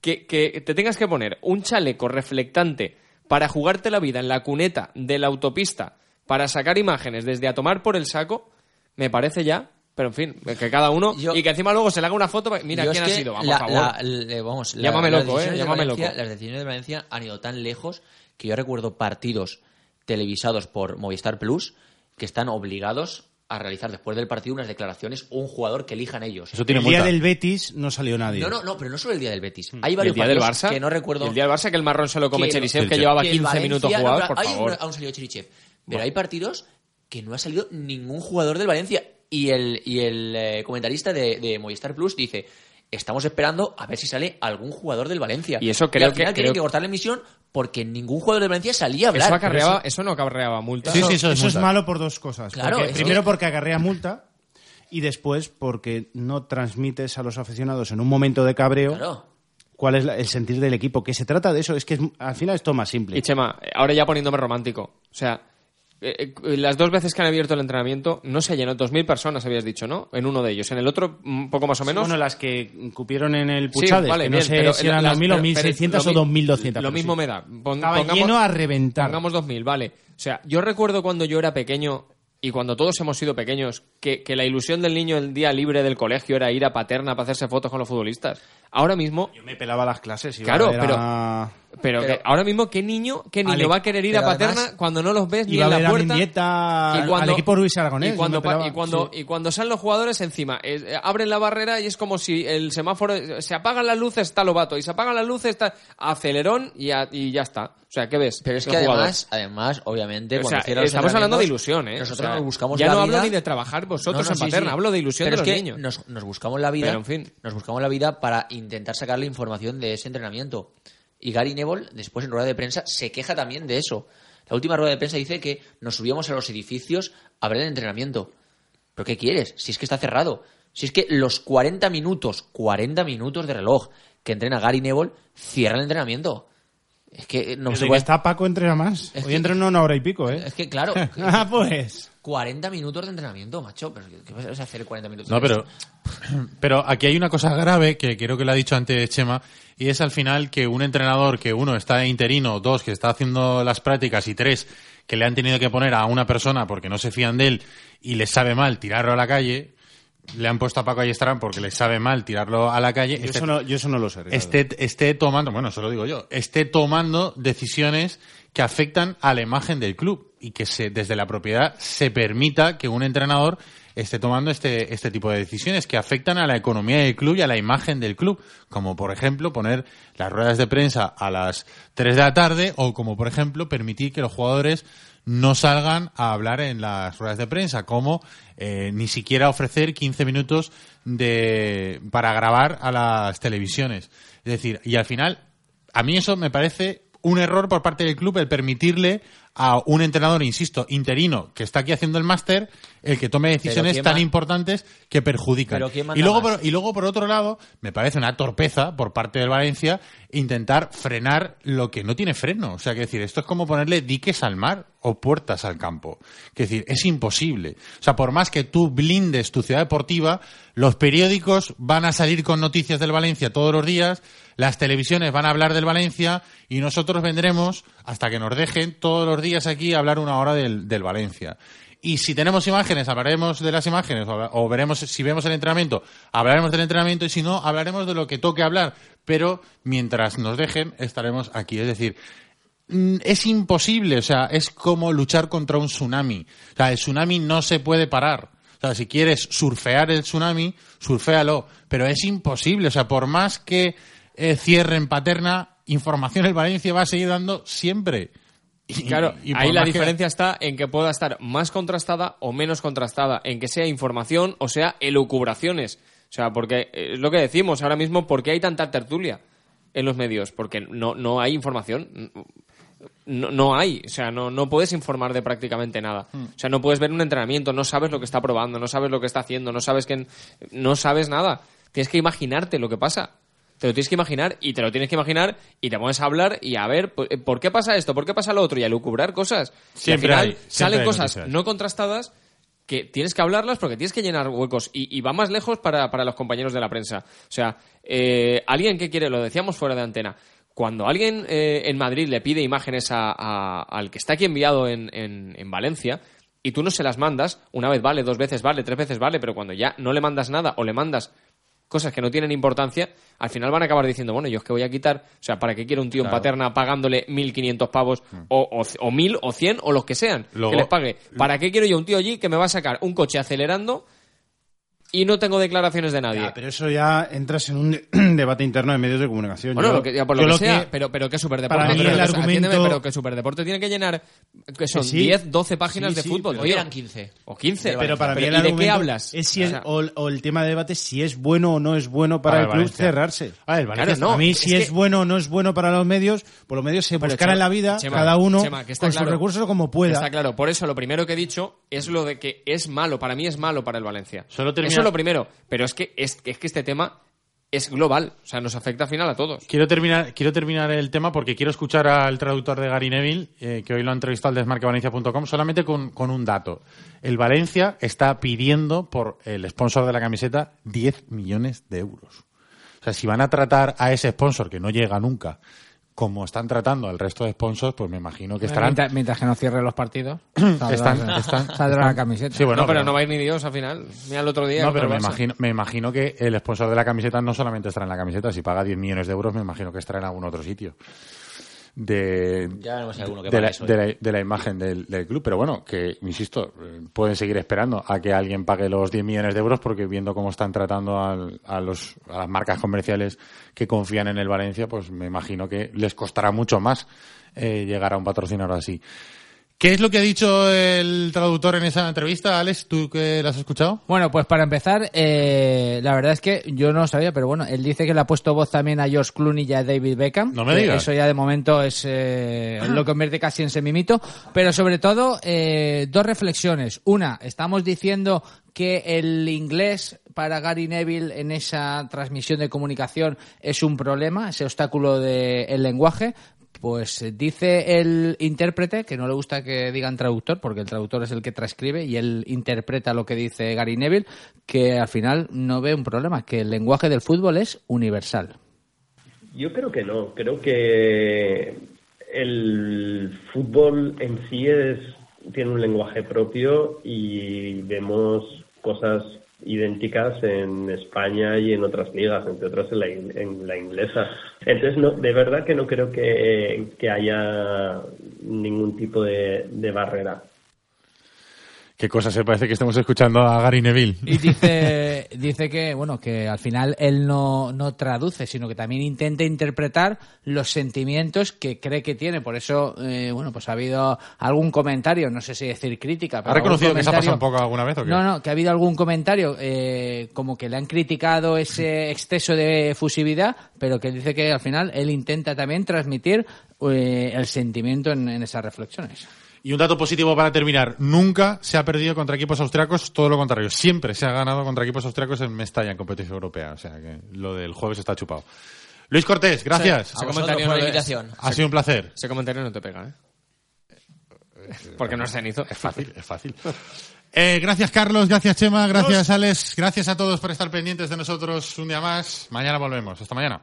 que, que te tengas que poner un chaleco reflectante para jugarte la vida en la cuneta de la autopista para sacar imágenes desde a tomar por el saco, me parece ya. Pero en fin, que cada uno. Yo- y que encima luego se le haga una foto. Mira quién es ha sido. Vamos, la- por favor. la- vamos, la- Llámame loco, eh, llámame Valencia- loco. Las decisiones de Valencia han ido tan lejos que yo recuerdo partidos televisados por Movistar Plus que están obligados a realizar después del partido unas declaraciones un jugador que elijan ellos. Eso tiene el día del Betis no salió nadie. No, no, no, pero no solo el día del Betis. Hay ¿Y varios el día del partidos Barça? que no recuerdo. ¿Y el día del Barça que el marrón se lo come que- Cherisev, que, que- llevaba que el 15 Valencia- minutos no, jugados, por hay favor. un- aún salió Cherichev. Pero hay partidos que no ha salido ningún jugador del Valencia. Y el, y el eh, comentarista de, de Movistar Plus dice: Estamos esperando a ver si sale algún jugador del Valencia. Y eso creo al final que- tienen creo- que cortar la emisión porque ningún jugador del Valencia salía a hablar. Eso, acarreaba, eso no acarreaba multa. Sí, sí, eso Eso, es malo por dos cosas. Claro, Porque- es primero que- porque acarrea multa y después porque no transmites a los aficionados en un momento de cabreo Claro. cuál es la- el sentir del equipo. Que se trata de eso, es que es- al final es todo más simple. Y Chema, ahora ya poniéndome romántico. O sea, eh, eh, las dos veces que han abierto el entrenamiento no se llenó. 2.000 personas habías dicho, ¿no? En uno de ellos. En el otro, un poco más o menos. Bueno, las que cupieron en el Sí, Puchades, vale, que no bien, sé si eran las- 2.000 o pero- 1.600 pero o lo 2.200. Lo pero mismo sí. me da. Pon- Estaba pongamos- lleno a reventar. Pongamos 2.000, vale. O sea, yo recuerdo cuando yo era pequeño y cuando todos hemos sido pequeños, que, que la ilusión del niño el día libre del colegio era ir a Paterna para hacerse fotos con los futbolistas. Ahora mismo, Yo me pelaba las clases. iba Claro, pero- a- pero, Pero- que ahora mismo, ¿qué niño, qué niño Ale- va a querer ir a Paterna además- cuando no los ves ni Iba en a ver la a puerta? Mendieta, al- al equipo Luis Aragonés, Y cuando, pelaba, y, cuando, sí. y cuando salen los jugadores encima, eh, abren la barrera y es como si el semáforo, se apagan las luces, está Lobato, y se apagan las luces, está acelerón y, a- y ya está. O sea, ¿qué ves? Pero es que además, además, obviamente, O cuando sea, estamos hablando de ilusión, ¿eh? Nosotros Nos buscamos ya la no hablo ni de trabajar vosotros No, no, en sí, Paterna, sí. hablo de ilusión Pero de es los que niños. Nos, nos buscamos la vida. Pero, en fin. Nos buscamos la vida para intentar sacarle información de ese entrenamiento. Y Gary Neville, después en rueda de prensa, se queja también de eso. La última rueda de prensa dice que nos subíamos a los edificios a ver el entrenamiento. ¿Pero qué quieres? Si es que está cerrado. Si es que los 40 minutos, 40 minutos de reloj que entrena Gary Neville, cierra el entrenamiento. Es que no Desde se que puede... está Paco entrena más. Es Hoy que- entrena una hora y pico, ¿eh? Es que, claro, <laughs> ah, pues. 40 minutos de entrenamiento, macho. ¿Pero qué vas a hacer 40 minutos? No, de pero, <clears throat> pero aquí hay una cosa grave que creo que lo ha dicho antes Chema, y es al final que un entrenador que uno está interino, dos que está haciendo las prácticas y tres que le han tenido que poner a una persona porque no se fían de él y les sabe mal tirarlo a la calle, le han puesto a Paco Ayestarán porque le sabe mal tirarlo a la calle. Yo esté- eso no, yo eso no lo sé. Esté, esté tomando, bueno, eso lo digo yo, esté tomando decisiones que afectan a la imagen del club y que se, desde la propiedad se permita que un entrenador esté tomando este, este tipo de decisiones que afectan a la economía del club y a la imagen del club, como por ejemplo poner las ruedas de prensa a las 3 de la tarde o como por ejemplo permitir que los jugadores no salgan a hablar en las ruedas de prensa, como eh, ni siquiera ofrecer 15 minutos de, para grabar a las televisiones. Es decir, y al final, a mí eso me parece un error por parte del club el permitirle a un entrenador, insisto, interino, que está aquí haciendo el máster, el que tome decisiones ¿quién tan importantes que perjudican. Pero ¿quién manda y, luego por, y luego, por otro lado, me parece una torpeza por parte del Valencia intentar frenar lo que no tiene freno. O sea, que decir, esto es como ponerle diques al mar o puertas al campo. Que decir, es imposible. O sea, por más que tú blindes tu ciudad deportiva, los periódicos van a salir con noticias del Valencia todos los días, las televisiones van a hablar del Valencia y nosotros vendremos hasta que nos dejen todos los días aquí hablar una hora del, Valencia. Y si tenemos imágenes, hablaremos de las imágenes, o veremos, si vemos el entrenamiento, hablaremos del entrenamiento, y si no, hablaremos de lo que toque hablar. Pero mientras nos dejen, estaremos aquí. Es decir, mm, es imposible, o sea, es como luchar contra un tsunami. O sea, el tsunami no se puede parar. O sea, si quieres surfear el tsunami, surféalo. Pero es imposible, o sea, por más que eh, cierren Paterna, información el Valencia va a seguir dando siempre. Y- Claro, y ahí la que- diferencia está en que pueda estar más contrastada o menos contrastada, en que sea información o sea elucubraciones. O sea, porque eh, es lo que decimos ahora mismo, ¿por qué hay tanta tertulia en los medios? Porque no, no hay información. No, no hay, o sea, no, no puedes informar de prácticamente nada. Hmm. O sea, no puedes ver un entrenamiento, no sabes lo que está probando, no sabes lo que está haciendo, no sabes que no sabes nada. Tienes que imaginarte lo que pasa. Te lo tienes que imaginar y te lo tienes que imaginar y te pones a hablar y a ver por, por qué pasa esto, por qué pasa lo otro y a lucubrar cosas. Siempre y al final hay, siempre salen hay cosas noticias. no contrastadas que tienes que hablarlas porque tienes que llenar huecos y, y va más lejos para, para los compañeros de la prensa. O sea, eh, alguien que quiere, lo decíamos fuera de antena, cuando alguien eh, en Madrid le pide imágenes a- a- al que está aquí enviado en, en- en Valencia y tú no se las mandas, una vez vale, dos veces vale, tres veces vale, pero cuando ya no le mandas nada o le mandas cosas que no tienen importancia, al final van a acabar diciendo, bueno, yo es que voy a quitar, o sea, ¿para qué quiero un tío en paterna pagándole 1.500 pavos o, o, o 1.000 o 100 o los que sean Luego- que les pague? ¿Para qué quiero yo un tío allí que me va a sacar un coche acelerando y no tengo declaraciones de nadie? Ya, pero eso ya entras en un de- <clears throat> debate interno de medios de comunicación. Bueno, Yo- lo que, ya por lo que sea, pero, pero que Superdeporte, para mí pero, el que- argumento- pero que Superdeporte tiene que llenar, que son sí. 10, 12 páginas Sí, de sí, fútbol. tío. Hoy eran 15. O 15. Pero para mí el ¿Y de qué hablas? Es si O es- o, o el tema de debate es si es bueno o no es bueno para, Para el el club Valencia. cerrarse. Ah, el Valencia Claro, no, a mí es si que- es bueno o no es bueno para los medios, pues los medios se buscarán la vida Chema, cada uno Chema, que está con claro. sus recursos como pueda. Está claro, por eso lo primero que he dicho es lo de que es malo, para mí es malo para el Valencia. Solo termina- Eso es lo primero, pero es que, es, es que este tema es global, o sea, nos afecta al final a todos. Quiero terminar, quiero terminar el tema porque quiero escuchar al traductor de Gary Neville, eh, que hoy lo ha entrevistado al desmarquevalencia.com, solamente con, con un dato. El Valencia está pidiendo por el sponsor de la camiseta 10 millones de euros. O sea, si van a tratar a ese sponsor, que no llega nunca, como están tratando al resto de sponsors, pues me imagino que estarán... Mientras, mientras que no cierren los partidos, <clears throat> Están- saldrá, están- <laughs> saldrá están- la camiseta. Sí, bueno, no, pero, pero- no va a ir ni Dios al final. Mira el otro día. No, pero me imagino, me imagino que el sponsor de la camiseta no solamente estará en la camiseta, si paga 10 millones de euros, me imagino que estará en algún otro sitio. De, de, la, ¿eh? la, de la imagen del, del club. Pero bueno, que, insisto, pueden seguir esperando a que alguien pague los 10 millones de euros porque viendo cómo están tratando al- a, los, a las marcas comerciales que confían en el Valencia, pues me imagino que les costará mucho más eh, llegar a un patrocinador así. ¿Qué es lo que ha dicho el traductor en esa entrevista, Alex? ¿Tú que la has escuchado? Bueno, pues para empezar, eh, la verdad es que yo no lo sabía, pero bueno, él dice que le ha puesto voz también a George Clooney y a David Beckham. No me que digas. Eso ya de momento es eh, <clears throat> lo convierte casi en semimito. Pero sobre todo, eh, dos reflexiones. Una, estamos diciendo que el inglés para Gary Neville en esa transmisión de comunicación es un problema, ese obstáculo del lenguaje. Pues eh, dice el intérprete, que no le gusta que digan traductor, porque el traductor es el que transcribe y él interpreta lo que dice Gary Neville, que al final no ve un problema, que el lenguaje del fútbol es universal. Yo creo que no. Creo que el fútbol en sí es, tiene un lenguaje propio y vemos cosas idénticas en España y en otras ligas, entre otras en la, en la inglesa. Entonces, no, de verdad que no creo que, que haya ningún tipo de, de barrera. Qué cosa, se parece que estamos escuchando a Gary Neville. Y dice, <laughs> dice que, bueno, que al final él no, no traduce, sino que también intenta interpretar los sentimientos que cree que tiene. Por eso, eh, bueno, pues ha habido algún comentario, no sé si decir crítica, pero ¿Ha reconocido que se ha pasado un poco alguna vez o qué? No, no, que ha habido algún comentario eh, como que le han criticado ese <laughs> exceso de fusividad, pero que dice que al final él intenta también transmitir eh, el sentimiento en, en esas reflexiones. Y un dato positivo para terminar. Nunca se ha perdido contra equipos austriacos, todo lo contrario. Siempre se ha ganado contra equipos austriacos en Mestalla, en competición europea. O sea que lo del jueves está chupado. Luis Cortés, gracias. Ese comentario no es- Ha sido un placer. Ese comentario no te pega, ¿eh? Porque no es cenizo. Es fácil, es fácil. Eh, gracias Carlos, gracias Chema, gracias Alex, gracias a todos por estar pendientes de nosotros un día más. Mañana volvemos. Hasta mañana.